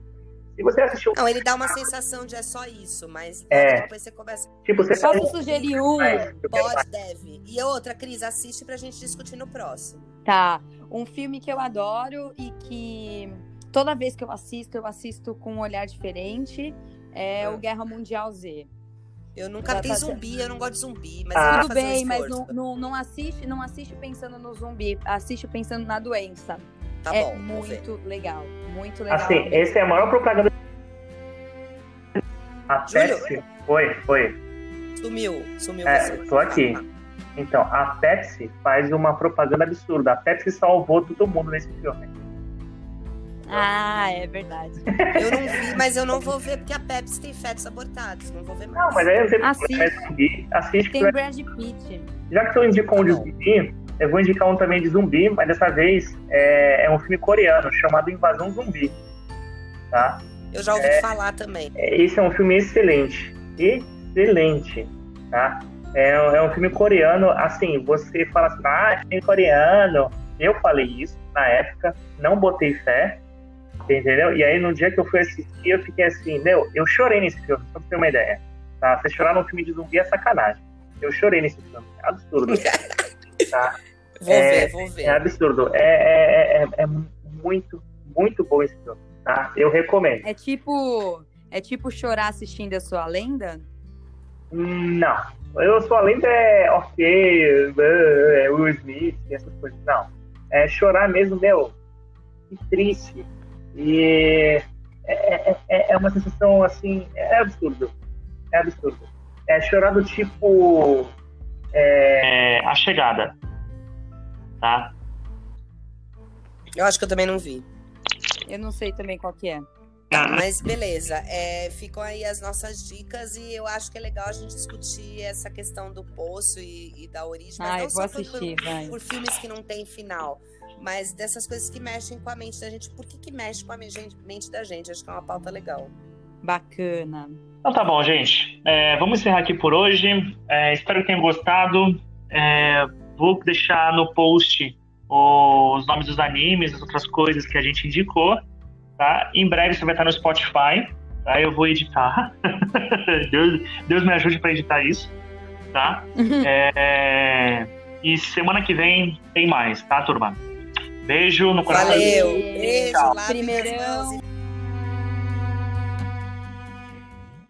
Se você assistiu. Não, ele dá uma sensação de é só isso, mas é, depois você começa. Tipo, você Posso sugerir um? Pode, deve. E outra, Cris, assiste pra gente discutir no próximo. Tá. Um filme que eu adoro e que toda vez que eu assisto, eu assisto com um olhar diferente. É o Guerra Mundial Z. Eu nunca vi zumbi, eu não gosto de zumbi, mas ah. Tudo bem, um mas não, não, não, assiste, não assiste pensando no zumbi, assiste pensando na doença. Tá é bom, muito legal, muito legal. Assim, esse é a maior propaganda. A Pepsi foi, foi. Sumiu, sumiu é, você. Tô aqui. Então, a Pepsi faz uma propaganda absurda. A Pepsi salvou todo mundo nesse filme. Ah, é verdade. Eu não vi, mas eu não vou ver porque a Pepsi tem fetos abortados. Não vou ver mais. Não, mas aí você assiste. assiste tem Brad Pitt. Já que tu indicou um de zumbi, eu vou indicar um também de zumbi, mas dessa vez é, é um filme coreano chamado Invasão Zumbi. Tá? Eu já ouvi é, falar também. É, esse é um filme excelente. Excelente. Tá? É, é um filme coreano, assim, você fala assim, ah, filme coreano. Eu falei isso na época, não botei fé, Entendeu? E aí, no dia que eu fui assistir, eu fiquei assim, meu, eu chorei nesse filme, só pra ter uma ideia. Tá? Você chorar num filme de zumbi é sacanagem. Eu chorei nesse filme. É absurdo. tá? Vou é, ver, vou ver. É absurdo. É, é, é, é, muito, muito bom esse filme. Tá? Eu recomendo. É tipo. É tipo chorar assistindo a sua lenda? Não. Eu sou a lenda é ok, é Will Smith, essas coisas. Não. É chorar mesmo, meu. Que triste e é, é, é, é uma sensação assim, é absurdo. É absurdo. É chorar do tipo. É, a chegada. Tá? Eu acho que eu também não vi. Eu não sei também qual que é. Tá, mas beleza. É, ficam aí as nossas dicas e eu acho que é legal a gente discutir essa questão do poço e, e da origem, mas Ai, não só assistir, por, por, filmes que não tem final mas dessas coisas que mexem com a mente da gente. Por que, que mexe com a mente da gente? Acho que é uma pauta legal. Bacana. Então tá bom, gente. É, vamos encerrar aqui por hoje. É, espero que tenham gostado. É, vou deixar no post os nomes dos animes, as outras coisas que a gente indicou. Tá? Em breve você vai estar no Spotify. Tá? Eu vou editar. Deus, Deus me ajude para editar isso. Tá? É, e semana que vem tem mais, tá, turma? Beijo no coração. Valeu. Beijo. Primeirão.